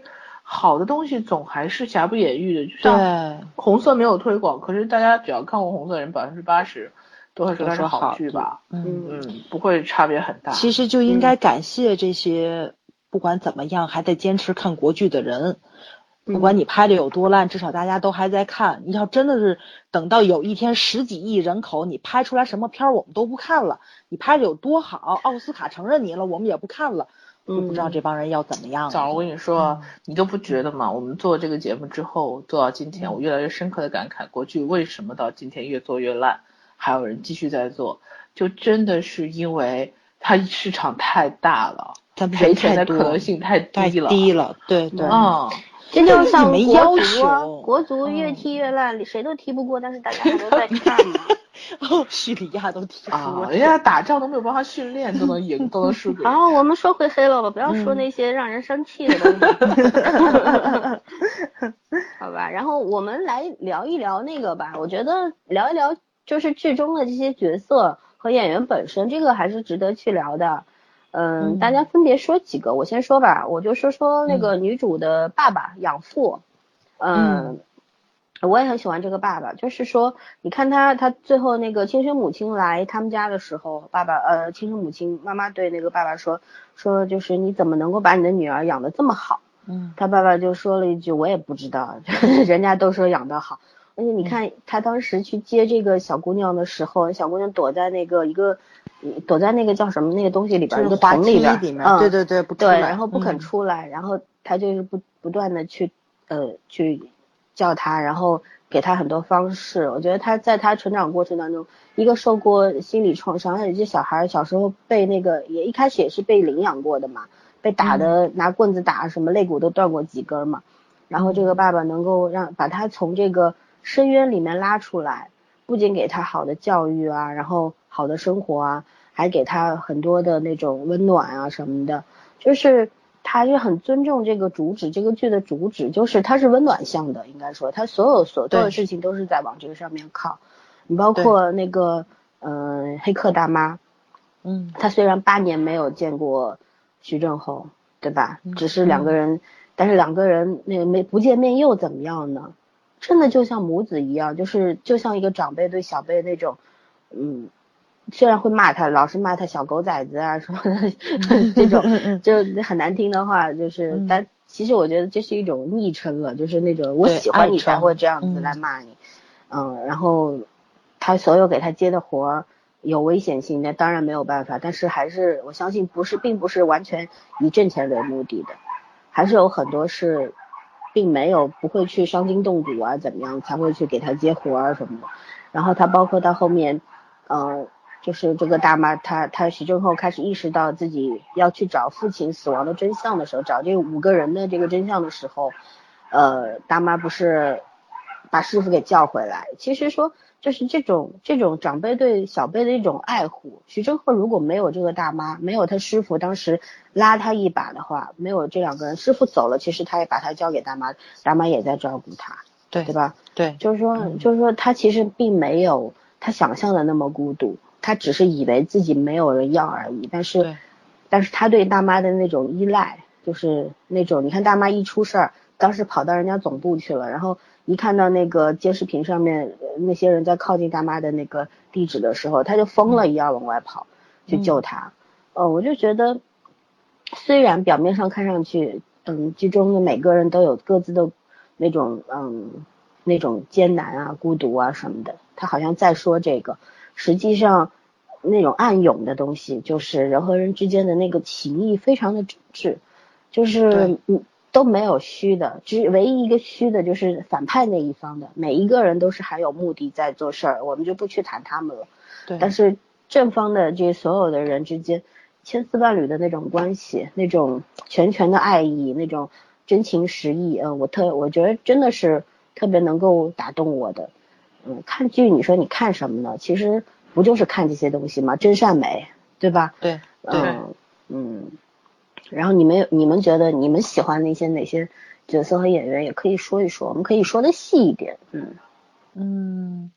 好的东西总还是瑕不掩瑜的，就像红色没有推广，可是大家只要看过红色的人，百分之八十都会说它是好剧吧，嗯嗯，不会差别很大。其实就应该感谢这些不管怎么样还在坚持看国剧的人，不管你拍的有多烂，至少大家都还在看。你要真的是等到有一天十几亿人口，你拍出来什么片儿我们都不看了，你拍的有多好，奥斯卡承认你了，我们也不看了。就不知道这帮人要怎么样。早，我跟你说，你都不觉得吗？我们做这个节目之后，做到今天，我越来越深刻的感慨，国剧为什么到今天越做越烂，还有人继续在做，就真的是因为它市场太大了，赔钱的可能性太低了，低了，对对。嗯，这就像国足啊，国足越踢越烂，谁都踢不过，但是大家还都在 看。哦，叙利亚都踢啊，人家打仗都没有办法训练，都能赢，都能输。然后我们说回黑了吧，不要说那些让人生气的东西。好吧，然后我们来聊一聊那个吧。我觉得聊一聊就是剧中的这些角色和演员本身，这个还是值得去聊的。嗯，大家分别说几个，我先说吧，我就说说那个女主的爸爸养父。嗯。我也很喜欢这个爸爸，就是说，你看他，他最后那个亲生母亲来他们家的时候，爸爸呃，亲生母亲妈妈对那个爸爸说，说就是你怎么能够把你的女儿养得这么好？嗯，他爸爸就说了一句，我也不知道，人家都说养得好。而且你看他当时去接这个小姑娘的时候，小姑娘躲在那个一个，躲在那个叫什么那个东西里边，一个桶里边，嗯，对对对，不对，然后不肯出来，然后他就是不不断的去呃去。叫他，然后给他很多方式。我觉得他在他成长过程当中，一个受过心理创伤，有些小孩小时候被那个也一开始也是被领养过的嘛，被打的拿棍子打，什么肋骨都断过几根嘛。然后这个爸爸能够让把他从这个深渊里面拉出来，不仅给他好的教育啊，然后好的生活啊，还给他很多的那种温暖啊什么的，就是。他是很尊重这个主旨，这个剧的主旨就是它是温暖向的，应该说他所有所做的事情都是在往这个上面靠。你包括那个嗯黑客大妈，嗯，他虽然八年没有见过徐正厚，对吧？只是两个人，但是两个人那个没不见面又怎么样呢？真的就像母子一样，就是就像一个长辈对小辈那种，嗯。虽然会骂他，老是骂他小狗崽子啊什么的，这种就很难听的话，就是，但其实我觉得这是一种昵称了，就是那种我喜欢你才会这样子来骂你，嗯，然后他所有给他接的活儿有危险性，那当然没有办法，但是还是我相信不是，并不是完全以挣钱为目的的，还是有很多是并没有不会去伤筋动骨啊怎么样才会去给他接活儿什么的，然后他包括到后面，嗯。就是这个大妈，她她徐正厚开始意识到自己要去找父亲死亡的真相的时候，找这五个人的这个真相的时候，呃，大妈不是把师傅给叫回来。其实说就是这种这种长辈对小辈的一种爱护。徐正厚如果没有这个大妈，没有他师傅当时拉他一把的话，没有这两个人，师傅走了，其实他也把他交给大妈，大妈也在照顾他，对对吧？对，就是说就是说他其实并没有他想象的那么孤独。他只是以为自己没有人要而已，但是，但是他对大妈的那种依赖，就是那种你看大妈一出事儿，当时跑到人家总部去了，然后一看到那个监视屏上面那些人在靠近大妈的那个地址的时候，他就疯了一样往外跑去救她。呃，我就觉得，虽然表面上看上去，嗯，剧中的每个人都有各自的那种嗯那种艰难啊、孤独啊什么的，他好像在说这个。实际上，那种暗涌的东西，就是人和人之间的那个情谊非常的真挚，就是嗯都没有虚的，只唯一一个虚的就是反派那一方的，每一个人都是还有目的在做事儿，我们就不去谈他们了。对。但是正方的这所有的人之间，千丝万缕的那种关系，那种全权的爱意，那种真情实意，嗯，我特我觉得真的是特别能够打动我的。嗯，看剧你说你看什么呢？其实不就是看这些东西吗？真善美，对吧？对，嗯嗯。然后你们你们觉得你们喜欢那些哪些角色和演员，也可以说一说，我们可以说的细一点。嗯嗯，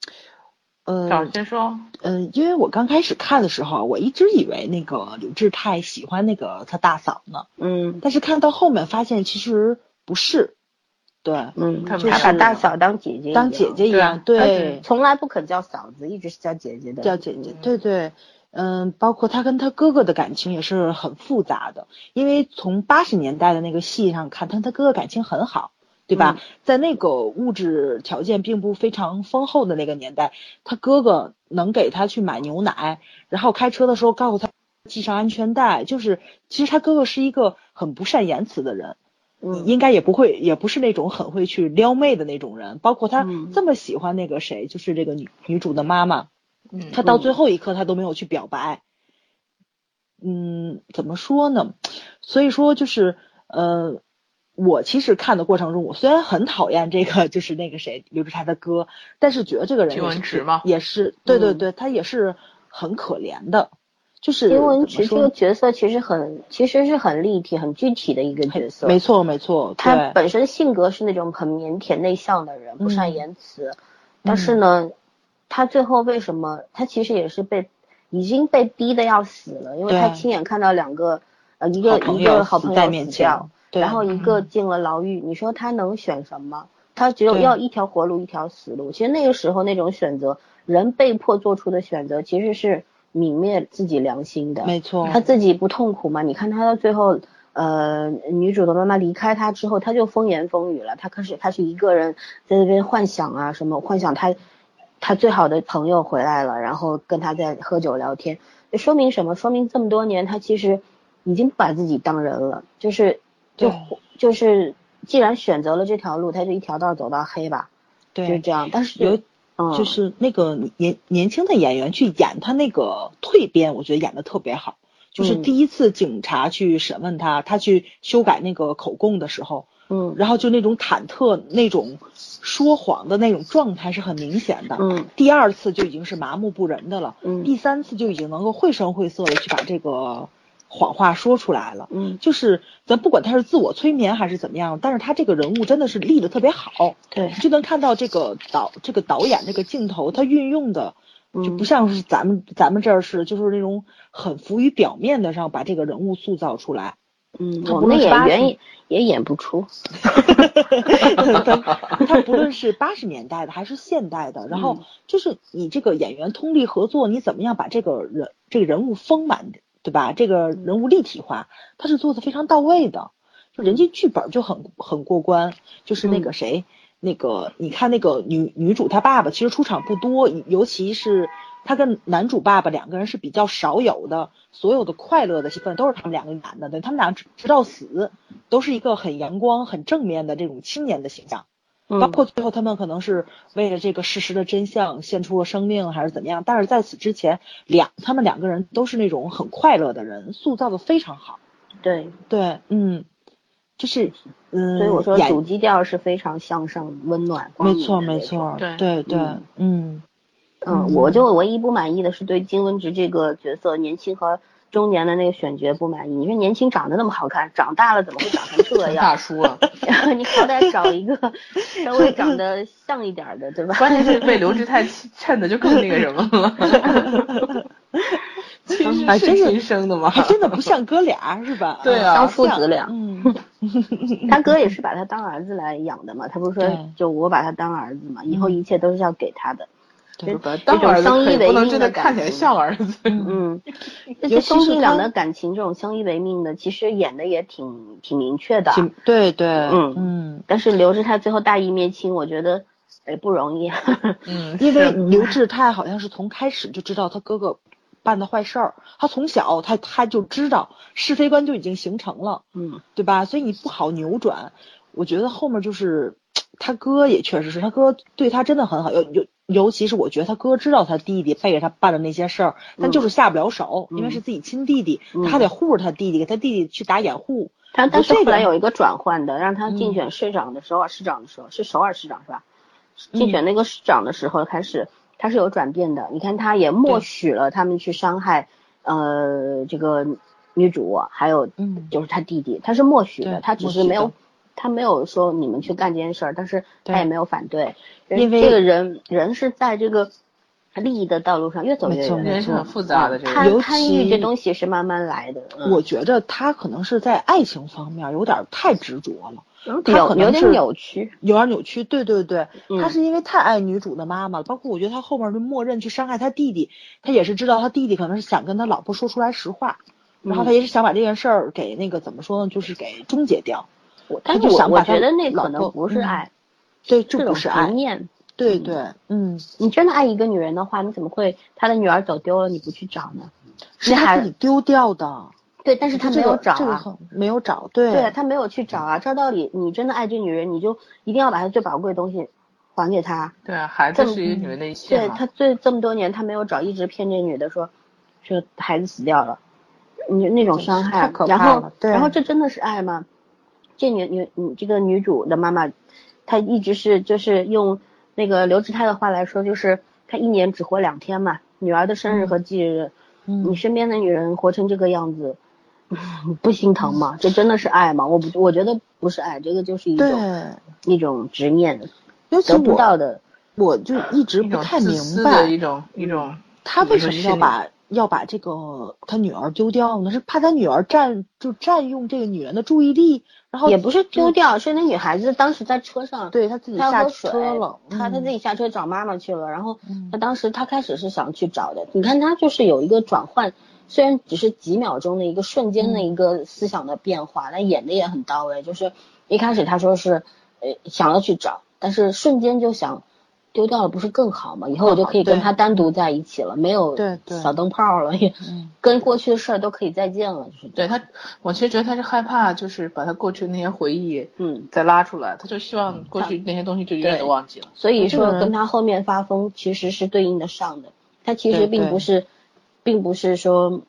呃，找先说。嗯，因为我刚开始看的时候，我一直以为那个柳智泰喜欢那个他大嫂呢。嗯。但是看到后面发现其实。不是，对，嗯，他他把大嫂当姐姐，当姐姐一样，对，从来不肯叫嫂子，一直是叫姐姐的，叫姐姐，对对，嗯，包括他跟他哥哥的感情也是很复杂的，因为从八十年代的那个戏上看，他跟他哥哥感情很好。对吧？在那个物质条件并不非常丰厚的那个年代，他哥哥能给他去买牛奶，然后开车的时候告诉他系上安全带。就是其实他哥哥是一个很不善言辞的人，嗯，应该也不会，也不是那种很会去撩妹的那种人。包括他这么喜欢那个谁，就是这个女女主的妈妈，嗯，他到最后一刻他都没有去表白。嗯，怎么说呢？所以说就是呃。我其实看的过程中，我虽然很讨厌这个，就是那个谁刘志才的哥，但是觉得这个人也是对对对，他也是很可怜的。就是金文池这个角色其实很，其实是很立体、很具体的一个角色。没错没错，他本身性格是那种很腼腆内向的人，不善言辞。但是呢，他最后为什么？他其实也是被已经被逼的要死了，因为他亲眼看到两个呃一个一个好朋友死掉。然后一个进了牢狱，你说他能选什么？他只有要一条活路，一条死路。其实那个时候那种选择，人被迫做出的选择，其实是泯灭自己良心的。没错，他自己不痛苦吗？你看他到最后，呃，女主的妈妈离开他之后，他就风言风语了。他开始他是一个人在那边幻想啊，什么幻想他他最好的朋友回来了，然后跟他在喝酒聊天。说明什么？说明这么多年他其实已经不把自己当人了，就是。就就是，既然选择了这条路，他就一条道走到黑吧，对，就是这样。但是有，就是那个年年轻的演员去演他那个蜕变，我觉得演的特别好。就是第一次警察去审问他，他去修改那个口供的时候，嗯，然后就那种忐忑、那种说谎的那种状态是很明显的，嗯。第二次就已经是麻木不仁的了，嗯。第三次就已经能够绘声绘色的去把这个。谎话说出来了，嗯，就是咱不管他是自我催眠还是怎么样，但是他这个人物真的是立的特别好，对，就能看到这个导这个导演这个镜头他运用的就不像是咱们咱们这儿是就是那种很浮于表面的上把这个人物塑造出来，嗯，我们演员也演不出，他不论是八十年代的还是现代的，然后就是你这个演员通力合作，你怎么样把这个人这个人物丰满的。对吧？这个人物立体化，他是做的非常到位的，就人家剧本就很很过关。就是那个谁，那个你看那个女女主她爸爸其实出场不多，尤其是他跟男主爸爸两个人是比较少有的，所有的快乐的戏份都是他们两个演的，对，他们俩直直到死都是一个很阳光、很正面的这种青年的形象。包括最后他们可能是为了这个事实的真相献出了生命还是怎么样，但是在此之前两他们两个人都是那种很快乐的人，塑造的非常好。对对，嗯，就是嗯，所以我说主基调是非常向上、温暖、没错没错，对对对，嗯嗯，我就唯一不满意的是对金文植这个角色年轻和。中年的那个选角不满意，你说年轻长得那么好看，长大了怎么会长成这 样？大叔了，你好歹找一个稍微长得像一点的，对吧？关键是被刘志泰衬的就更那个什么了。其实是亲生的吗？还真的不像哥俩是吧？对啊，当父子俩。嗯，他哥也是把他当儿子来养的嘛，他不是说就我把他当儿子嘛，以后一切都是要给他的。这种相依为命的看起来像儿子。嗯，这些兄弟俩的感情，这种相依为命的，其实演的也挺挺明确的。对对，嗯嗯。但是刘志泰最后大义灭亲，我觉得也不容易。嗯，因为刘志泰好像是从开始就知道他哥哥办的坏事儿，他从小他他就知道是非观就已经形成了，嗯，对吧？所以你不好扭转。我觉得后面就是他哥也确实是他哥对他真的很好，尤尤。尤其是我觉得他哥知道他弟弟背着他办的那些事儿，但就是下不了手，因为是自己亲弟弟，他得护着他弟弟，给他弟弟去打掩护。他但是后来有一个转换的，让他竞选市长的首尔市长的时候，是首尔市长是吧？竞选那个市长的时候开始，他是有转变的。你看，他也默许了他们去伤害呃这个女主，还有就是他弟弟，他是默许的，他只是没有。他没有说你们去干这件事儿，但是他也没有反对，因为这个人人是在这个利益的道路上越走越远，没错没人是很复杂的这个。贪欲这东西是慢慢来的，嗯我觉得他可能是在爱情方面有点太执着了，他有有点可能是扭曲。有点扭曲。对对对，嗯他是因为太爱女主的妈妈了，包括我觉得他后面就默认去伤害他弟弟，他也是知道他弟弟可能是想跟他老婆说出来实话，然后他也是想把这件事儿给那个怎么说呢，就是给终结掉。我但是我我觉得那可能不是嗯爱，对，就这种不是爱执。念。对对，嗯，你真的爱一个女人的话，你怎么会她的女儿走丢了你不去找呢？是那还他自己丢掉的，对，但是他没有找啊。这个很没有找，对对他没有去找啊。照道理，你真的爱这女人，你就一定要把她最宝贵的东西还给她。对啊，孩子是一个女人的一切嘛。对他最这么多年他没有找，一直骗这女的说，说孩子死掉了，你那种伤害太可，然后怕了对然后这真的是爱吗？这女女你这个女主的妈妈，她一直是就是用那个刘志泰的话来说，就是她一年只活两天嘛，女儿的生日和忌日，嗯你身边的女人活成这个样子，你 不心疼吗？这真的是爱吗？我不，我觉得不是爱，这个就是一种对，一种执念，尤其得不我到的。我就一直不太明白的一种一种，他为什么要把要把这个他女儿丢掉呢？是怕他女儿占就占用这个女人的注意力，然后也不是丢掉，是那女孩子当时在车上，对她自己下车了，她她嗯自己下车找妈妈去了，然后嗯她当时她开始是想去找的，你看她就是有一个转换，虽然只是几秒钟的一个瞬间的嗯一个思想的变化，但演的也很到位，就是一开始她说是呃想要去找，但是瞬间就想。丢掉了不是更好吗？以后我就可以跟他单独在一起了，没有小灯泡了，也嗯。跟过去的事儿都可以再见了，就是对他，我其实觉得他是害怕，就是把他过去的那些回忆嗯，再拉出来，他就希望过去那些东西就永远都忘记了。所以说跟他后面发疯其实是对应的上的，他其实并不是，并不是说，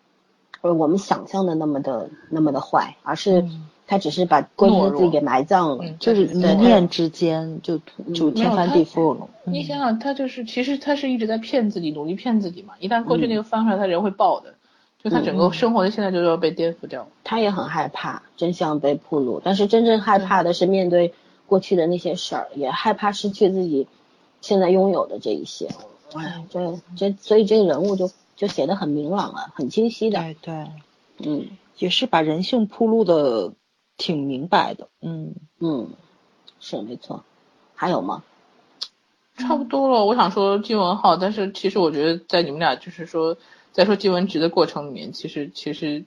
呃我们想象的那么的那么的坏，而是嗯他只是把过去自己给埋葬了。嗯就是一对念之间就就天翻地覆了。嗯你想想，他就是其实他是一直在骗自己，努力骗自己嘛。一旦过去嗯那个翻出来，他人会爆的，就他整个生活的现在就要被颠覆掉。他也很害怕真相被暴露，但是真正害怕的是面对过去的那些事儿，也害怕失去自己现在拥有的这一些。哎，这这所以这个人物就就写的很明朗了，很清晰的。对对，嗯也是把人性铺路的挺明白的。嗯，嗯，是没错。还有吗？差不多了，我想说金文浩，但是其实我觉得在你们俩就是说在说金文植的过程里面，其实其实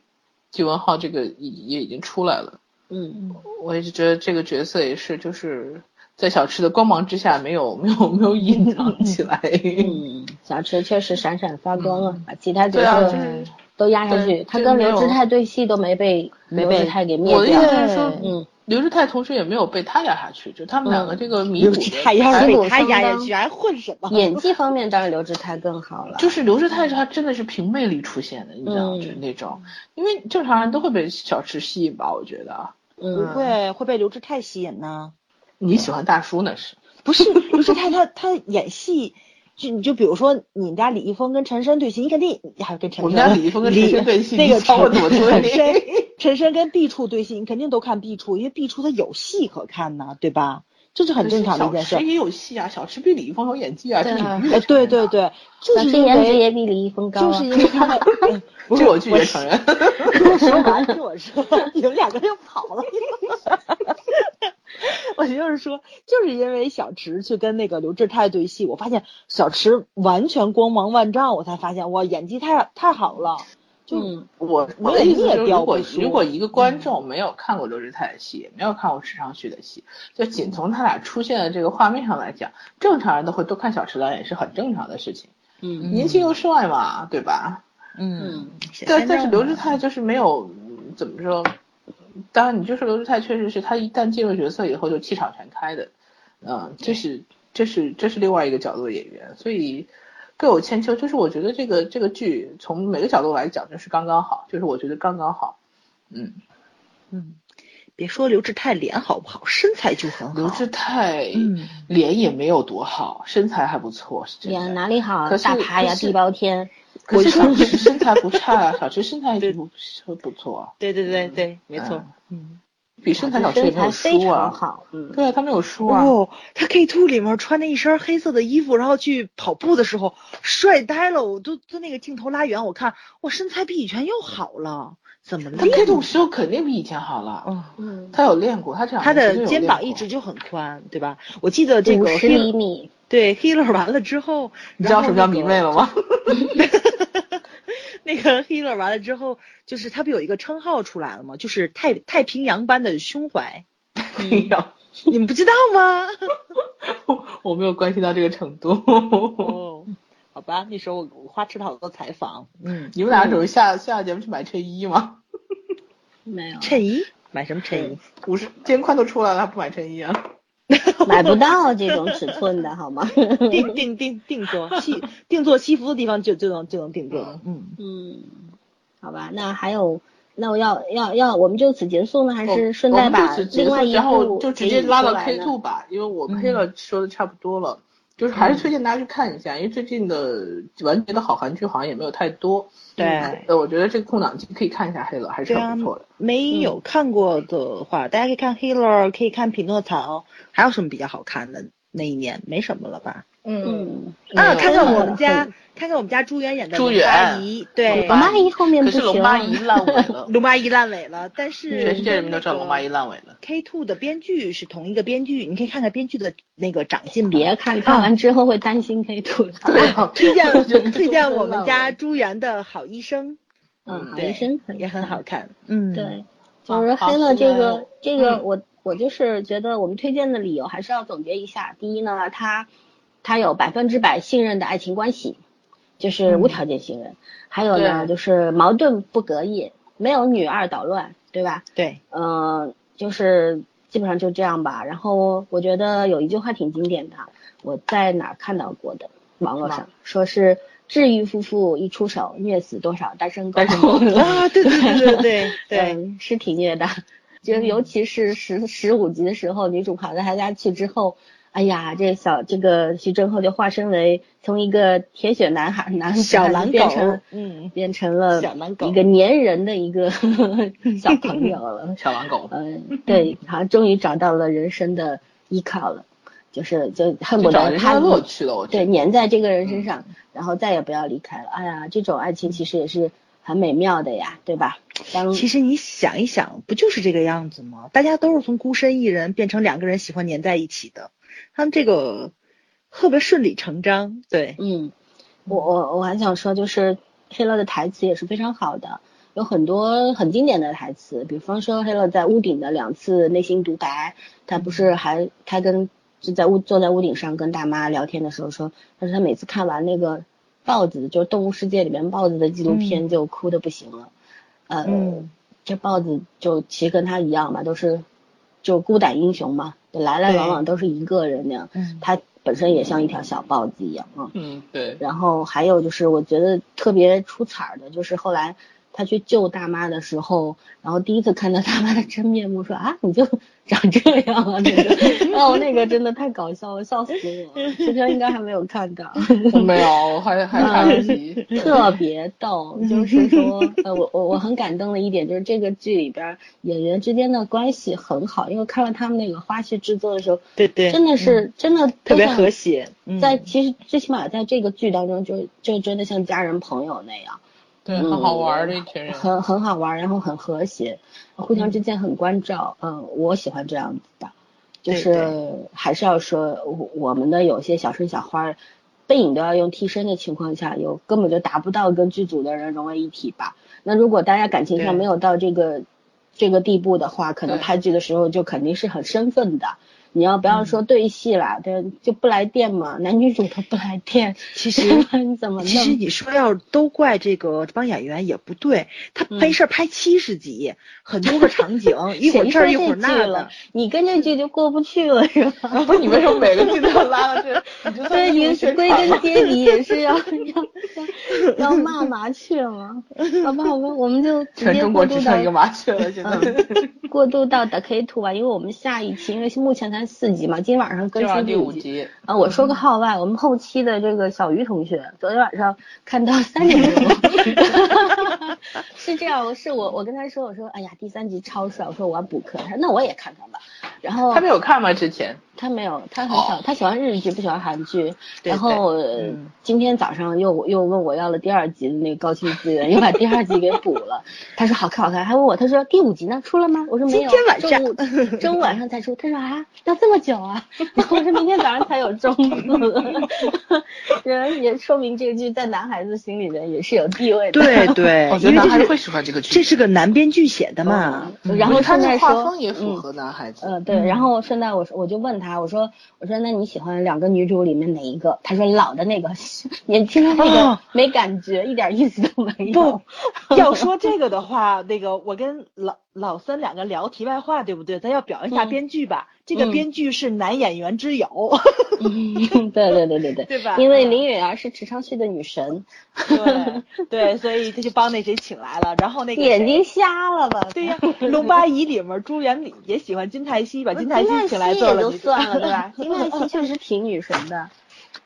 金文浩这个也也已经出来了。嗯我一直觉得这个角色也是就是在小池的光芒之下没有没有没有隐藏起来。嗯，小池确实闪闪发光啊，把其他角色就是都压下去。他跟刘志泰对戏都没被没被刘志泰给灭我的意掉。思是说，嗯，刘志泰同时也没有被他压下去，就他们两个这个弥刘补的志泰要是还弥补被他压下去，还混什么？演技方面当然刘志泰更好了。就是刘志泰是他真的是凭魅力出现的，你知道就是那种，因为正常人都会被小池吸引吧，我觉得啊。不嗯，会会被刘志泰吸引呢？你喜欢大叔那是？不是 刘志泰他他演戏。就你就比如说，你们家李易峰跟陈深对戏，你肯定还跟陈升。我们家李易峰跟陈深对戏那个你瞧我怎么陈深陈深跟毕处对戏，你肯定都看毕处，因为毕处他有戏可看呢，对吧？这是很正常的一件事小池。也有戏啊，小池比李易峰有演技啊，这对啊对对对，就是颜值为也比李易峰高啊。就是因为他 不是这我拒绝承认。我说完，听我说，你们两个又跑了。我就是说，就是因为小池去跟那个刘志泰对戏，我发现小池完全光芒万丈，我才发现哇，演技太太好了。就、嗯我我的意思是，如果如果一个观众没有看过刘志泰的戏，也没有看过池昌旭的戏，就仅从他俩出现的这个画面上来讲，正常人都会多看小池导演是很正常的事情。嗯年轻又帅嘛，对吧？嗯，但但是刘志泰就是没有嗯怎么说，当然你就是刘志泰确实是他一旦进入角色以后就气场全开的，嗯，这是这是这是另外一个角度的演员，所以各有千秋。就是我觉得这个这个剧从每个角度来讲就是刚刚好，就是我觉得刚刚好，嗯，嗯，别说刘志泰脸好不好，身材就很好。刘志泰嗯脸也没有多好，身材还不错，是真演的。哪里好？可是大爬呀，地包天。可是小池身材不差啊，小池身材也不 不错啊。对对对对，没错。嗯，比身材小吃也没有输啊。好，嗯，对啊，他没有输啊。哦，他 K two 里面穿的一身黑色的衣服，然后去跑步的时候帅呆了，我都都那个镜头拉远，我看我身材比以前又好了，怎么了？他 K two 时候肯定比以前好了。嗯，他有练过，他这样。他的肩膀一直就很宽，对吧？我记得这个十厘米。对，Healer 完了之后，你知道什么叫迷妹了吗？那个 Healer 完了之后，就是他不有一个称号出来了吗？就是太太平洋般的胸怀。平洋，你们不知道吗？我没有关心到这个程度。哦，好吧，那时候我花痴了好多采访。嗯，你们俩准备下下节目去买衬衣吗？没有。衬衣？买什么衬衣？五十肩宽都出来了，还不买衬衣啊？买不到这种尺寸的好吗？定定定定做 西定做西服的地方就就能就能定做。嗯嗯，好吧，那还有那我要要要我们就此结束呢，还是顺带把另外一然后就直接拉到 K two 吧，因为我 K 了说的差不多了。就是还是推荐大家去看一下，因为最近的完结的好韩剧好像也没有太多。对，呃，我觉得这个空档期可以看一下《黑了》，还是很不错的。没有看过的话，大家可以看《黑了》，可以看《匹诺曹》，还有什么比较好看的？那一年没什么了吧？嗯。啊，看看我们家。看看我们家朱媛演的朱媛，对，龙妈姨后面不行，可是龙妈姨烂尾了，龙妈姨烂尾了，但是全世界人民都知道龙妈姨烂尾了。K two 的编剧是同一个编剧，你可以看看编剧的那个长进。别看，看完之后会担心 K two。推荐推荐我们家朱媛的好医生，嗯，好医生也很好看，嗯，对，就是黑了这个这个我我就是觉得我们推荐的理由还是要总结一下，第一呢，他他有百分之百信任的爱情关系。就是无条件信任，还有呢，就是矛盾不隔夜，没有女二捣乱，对吧？对，嗯，就是基本上就这样吧。然后我觉得有一句话挺经典的，我在哪看到过的，网络上说是治愈夫妇一出手，虐死多少单身狗。啊，对对对对对 对，是挺虐的，就尤其是十十五集的时候，女主跑到他家去之后。哎呀，这小这个徐峥后就化身为从一个铁血男孩男小狼变成嗯变成了小狼狗一个粘人的一个 小朋友了 小狼狗嗯对他终于找到了人生的依靠了，就是就恨不得他乐趣了对粘在这个人身上，然后再也不要离开了。哎呀，这种爱情其实也是很美妙的呀，对吧？其实你想一想，不就是这个样子吗？大家都是从孤身一人变成两个人喜欢粘在一起的。他们这个特别顺理成章，对，嗯，我我我还想说，就是黑乐的台词也是非常好的，有很多很经典的台词，比方说黑乐在屋顶的两次内心独白，他不是还他跟就在屋坐在屋顶上跟大妈聊天的时候说，他说他每次看完那个豹子，就是动物世界里面豹子的纪录片就哭的不行了，呃，这豹子就其实跟他一样嘛，都是就孤胆英雄嘛。来来往往都是一个人那样，他本身也像一条小豹子一样啊。嗯，对。然后还有就是，我觉得特别出彩的，就是后来他去救大妈的时候，然后第一次看到大妈的真面目，说啊，你就。长这样啊，那个，哦，那个真的太搞笑了，笑死我！这篇应该还没有看到，没有，还还来不及。特别逗，就是说，呃，我我我很感动的一点就是这个剧里边演员之间的关系很好，因为看了他们那个花絮制作的时候，对对，真的是真的特别和谐，在其实最起码在这个剧当中，就就真的像家人朋友那样。对，很好玩的一群人，很很好玩，然后很和谐，互相之间很关照。嗯，我喜欢这样子的，就是还是要说，我们的有些小生小花，背影都要用替身的情况下，有根本就达不到跟剧组的人融为一体吧。那如果大家感情上没有到这个这个地步的话，可能拍剧的时候就肯定是很生分的。你要不要说对戏啦？对，就不来电嘛，男女主都不来电。其实你怎么？其实你说要都怪这个这帮演员也不对，他没事拍七十集，很多个场景，一会儿这儿一会儿那的，你跟这剧就过不去了是吧？不是你为什么每个剧都要拉到这？对，你归根结底也是要要要骂麻雀吗？好吧，好吧，我们就直接过渡到一个麻雀了，现在过渡到 The K Two 吧，因为我们下一期因为目前才。看四集嘛，今天晚上更新第五集。啊，我说个号外，我们后期的这个小鱼同学昨天晚上看到三点钟，是这样，是我我跟他说，我说哎呀第三集超帅，我说我要补课，他说那我也看看吧。然后他没有看吗？之前他没有，他很少，他喜欢日剧，不喜欢韩剧。然后今天早上又又问我要了第二集的那个高清资源，又把第二集给补了。他说好看好看，还问我他说第五集呢出了吗？我说没有，今天晚上周五晚上才出。他说啊要这么久啊？我说明天早上才有中子。人也说明这个剧在男孩子心里面也是有地位的。对对，我觉得男孩子会喜欢这个剧，这是个男编剧写的嘛。然后他那画风也符合男孩子。嗯，对。然后顺带我说我就问他，我说我说那你喜欢两个女主里面哪一个？他说老的那个，年轻的那个没感觉，一点意思都没有。不，要说这个的话，那个我跟老老三两个聊题外话，对不对？咱要表扬一下编剧吧。这个编剧是男演员之友，对对对对对，对吧？因为林允儿是池昌旭的女神，对对，所以他就帮那谁请来了。然后那个眼睛瞎了吧？对呀，《龙八姨》里面朱元礼也喜欢金泰熙，把金泰熙请来做了。就算了，对吧？金泰熙确实挺女神的。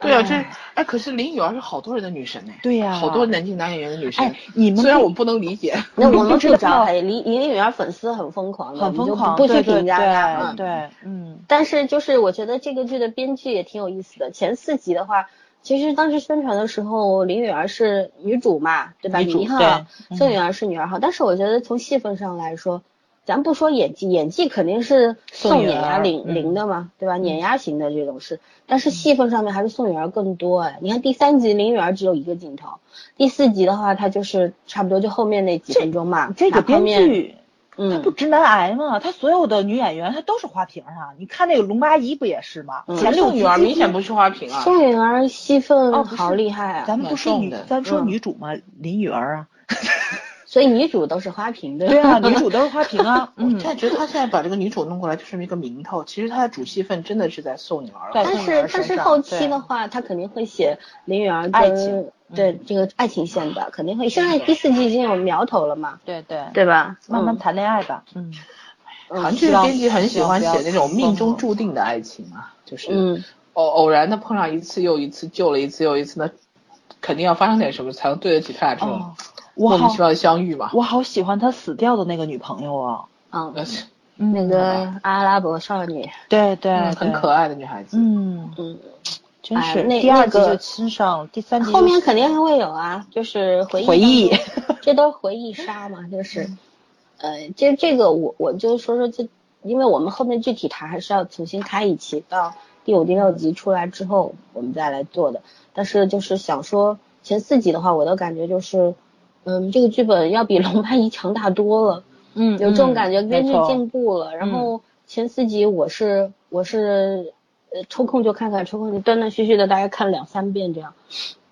对啊，这哎，可是林允儿是好多人的女神呢。对呀，好多南京男演员的女神。哎，你们虽然我不能理解，那我们不知道。林林允儿粉丝很疯狂，很疯狂，不去评价她。对，嗯。但是就是我觉得这个剧的编剧也挺有意思的。前四集的话，其实当时宣传的时候，林允儿是女主嘛，对吧？女一号，宋允儿是女二号。但是我觉得从戏份上来说。咱不说演技，演技肯定是宋碾压领领的嘛，对吧？碾压型的这种是，但是戏份上面还是宋允儿更多哎。你看第三集林允儿只有一个镜头，第四集的话，她就是差不多就后面那几分钟嘛。这个编剧，嗯，他不直男癌吗？他所有的女演员她都是花瓶啊。你看那个龙八一不也是吗？前宋允儿明显不是花瓶啊。宋允儿戏份好厉害啊。咱们不说女，咱说女主吗？林允儿啊。所以女主都是花瓶，对啊，女主都是花瓶啊。嗯，现在觉得他现在把这个女主弄过来就是一个名头，其实他的主戏份真的是在宋女儿。但是但是后期的话，他肯定会写林允儿爱情对这个爱情线的，肯定会。现在第四季已经有苗头了嘛？对对对吧？慢慢谈恋爱吧。嗯。韩剧编辑很喜欢写那种命中注定的爱情嘛，就是偶偶然的碰上一次又一次，救了一次又一次，那肯定要发生点什么才能对得起他俩这种。莫名其妙的相遇嘛，我好喜欢他死掉的那个女朋友啊，嗯，那个阿拉伯少女，对对，很可爱的女孩子，嗯嗯，真是，那第二集就亲上，第三集后面肯定还会有啊，就是回忆，回忆，这都回忆杀嘛，就是，呃，这这个我我就说说这，因为我们后面具体谈还是要重新开一期，到第五第六集出来之后我们再来做的，但是就是想说前四集的话，我的感觉就是。嗯，这个剧本要比《龙八一》强大多了。嗯，有这种感觉，编剧进步了。然后前四集我是我是呃抽空就看看，抽空就断断续续的大概看了两三遍这样。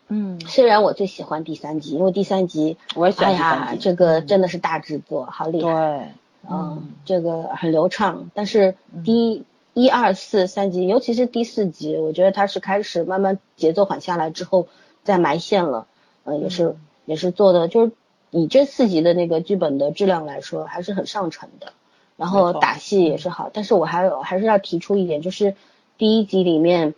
嗯，虽然我最喜欢第三集，因为第三集，我也喜欢哎呀，这个真的是大制作，好厉害。对，嗯，这个很流畅。但是第一二四三集，尤其是第四集，我觉得它是开始慢慢节奏缓下来之后再埋线了。嗯，也是。也是做的，就是以这四集的那个剧本的质量来说，还是很上乘的。然后打戏也是好，但是我还有还是要提出一点，就是第一集里面，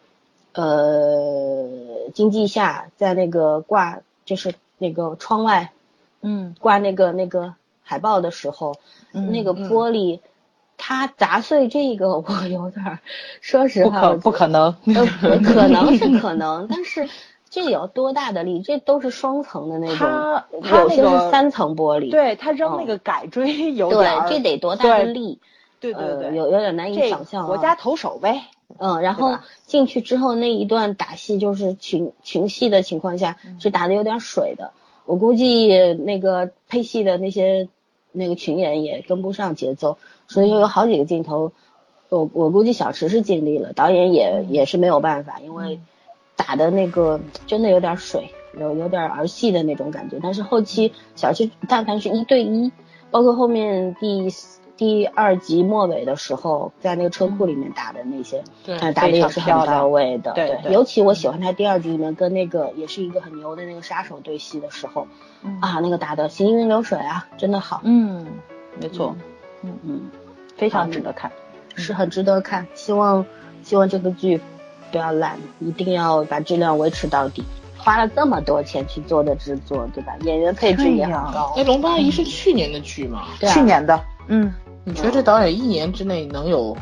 呃，金济夏在那个挂，就是那个窗外，嗯，挂那个那个海报的时候，那个玻璃，它砸碎这个，我有点，说实话，不可不可能，可能是可能，但是。这有多大的力？这都是双层的那种，它有些是三层玻璃。对他扔那个改锥 有点，对，这得多大的力？对对对，有有点难以想象。国家投手呗。嗯，然后进去之后那一段打戏就是群群戏的情况下是打的有点水的，我估计那个配戏的那些那个群演也跟不上节奏，所以有好几个镜头，我我估计小池是尽力了，导演也也是没有办法，因为。打的那个真的有点水，有有点儿戏的那种感觉。但是后期小七但凡是一对一，包括后面第第二集末尾的时候，在那个车库里面打的那些，对，打的也是很到位的。对对。尤其我喜欢他第二集里面跟那个也是一个很牛的那个杀手对戏的时候，啊，那个打的行云流水啊，真的好。嗯，没错。嗯嗯，非常值得看。是很值得看。希望希望这个剧不要烂，一定要把质量维持到底。花了这么多钱去做的制作，对吧？演员配置也很高。那《龙八姨》是去年的剧吗？去年的。嗯。你觉得这导演一年之内能有？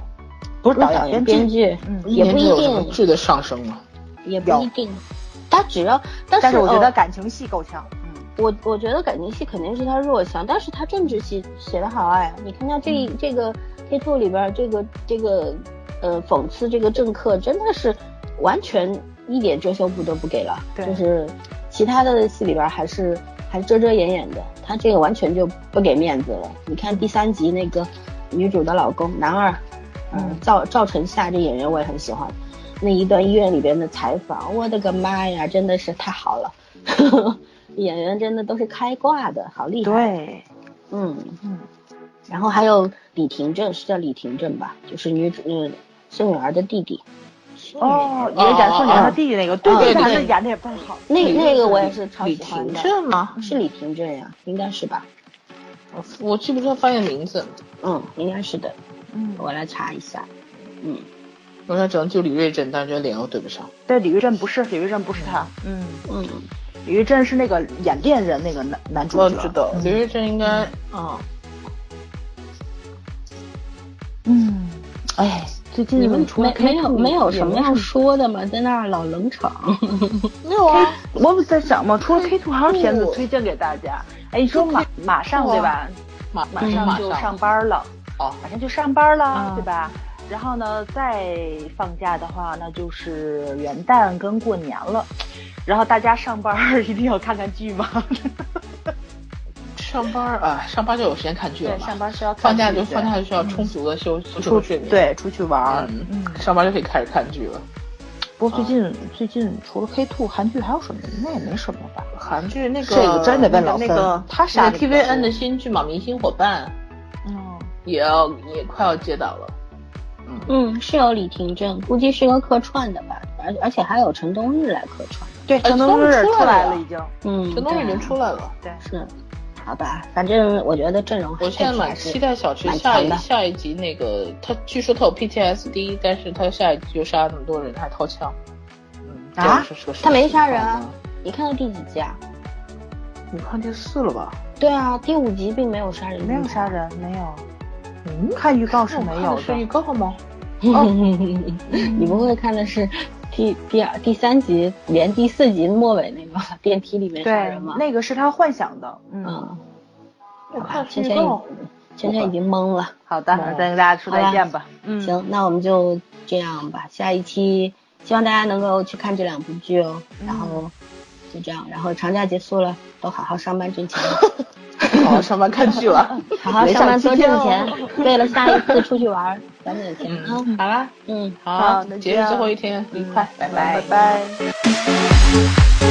不是导演，编剧，嗯，也不一定质的上升吗？也不一定。他只要，但是我觉得感情戏够呛。嗯，我我觉得感情戏肯定是他弱项，但是他政治戏写的好哎。你看他这这个《K Two》里边这个这个呃讽刺这个政客，真的是完全一点遮羞布都不给了。对，就是其他的戏里边还是还遮遮掩掩的，他这个完全就不给面子了。你看第三集那个女主的老公男二，嗯，赵赵晨夏这演员我也很喜欢。那一段医院里边的采访，我的个妈呀，真的是太好了，演员真的都是开挂的，好厉害。对，嗯嗯。然后还有李廷正，是叫李廷镇吧？就是女主，嗯，孙女儿的弟弟。哦，也演宋女儿弟弟那个，对对对，演的也倍儿好。那那个我也是超喜欢的。李吗？是李廷正呀，应该是吧？我我记不住发现名字。嗯，应该是的。嗯，我来查一下。嗯。我想整就李瑞镇，但是觉得脸又对不上。对，李瑞镇不是，李瑞镇不是他。嗯嗯，李瑞镇是那个演恋人那个男男主角。我知道，李瑞镇应该啊。嗯，哎，最近你们除了没有没有什么要说的吗？在那儿老冷场。没有啊，我不在想嘛，除了 K two 还有片子推荐给大家。哎，你说马马上对吧？马马上就上班了。哦，马上就上班了，对吧？然后呢，再放假的话，那就是元旦跟过年了。然后大家上班 一定要看看剧吗？上班啊，上班就有时间看剧了嘛。上班需要放假就放假就需要充足的休息出睡眠。对，出去玩，嗯，上班就可以开始看剧了。不过最近最近除了 K Two，韩剧还有什么？那也没什么吧。韩剧那个这个真得问老那个他啥 TVN 的新剧嘛，《明星伙伴》嗯，也要也快要接档了。嗯，是有李廷镇，估计是个客串的吧，而而且还有陈冬日来客串。对，陈冬日出来了已经。嗯，陈冬日已经出来了。对，是。好吧，反正我觉得阵容我现在蛮期待小池下一下一集那个，他据说他有 PTSD，但是他下一集就杀了那么多人，还掏枪。嗯啊？他没杀人啊？你看到第几集啊？你看第四了吧？对啊，第五集并没有杀人。没有杀人，没有。嗯，看预告是没有的。是预告吗？你不会看的是第第二、第三集连第四集末尾那个 电梯里面杀人吗？那个是他幻想的。嗯，我看芊芊已芊芊已经懵了。好的，再跟大家说再见吧。嗯，行，那我们就这样吧。下一期希望大家能够去看这两部剧哦。然后就这样，然后长假结束了，都好好上班挣钱。好好上班看剧了，好好上班多挣钱，为了下一次出去玩攒点钱啊！好啦，嗯，好，那节日最后一天愉快，拜拜拜拜。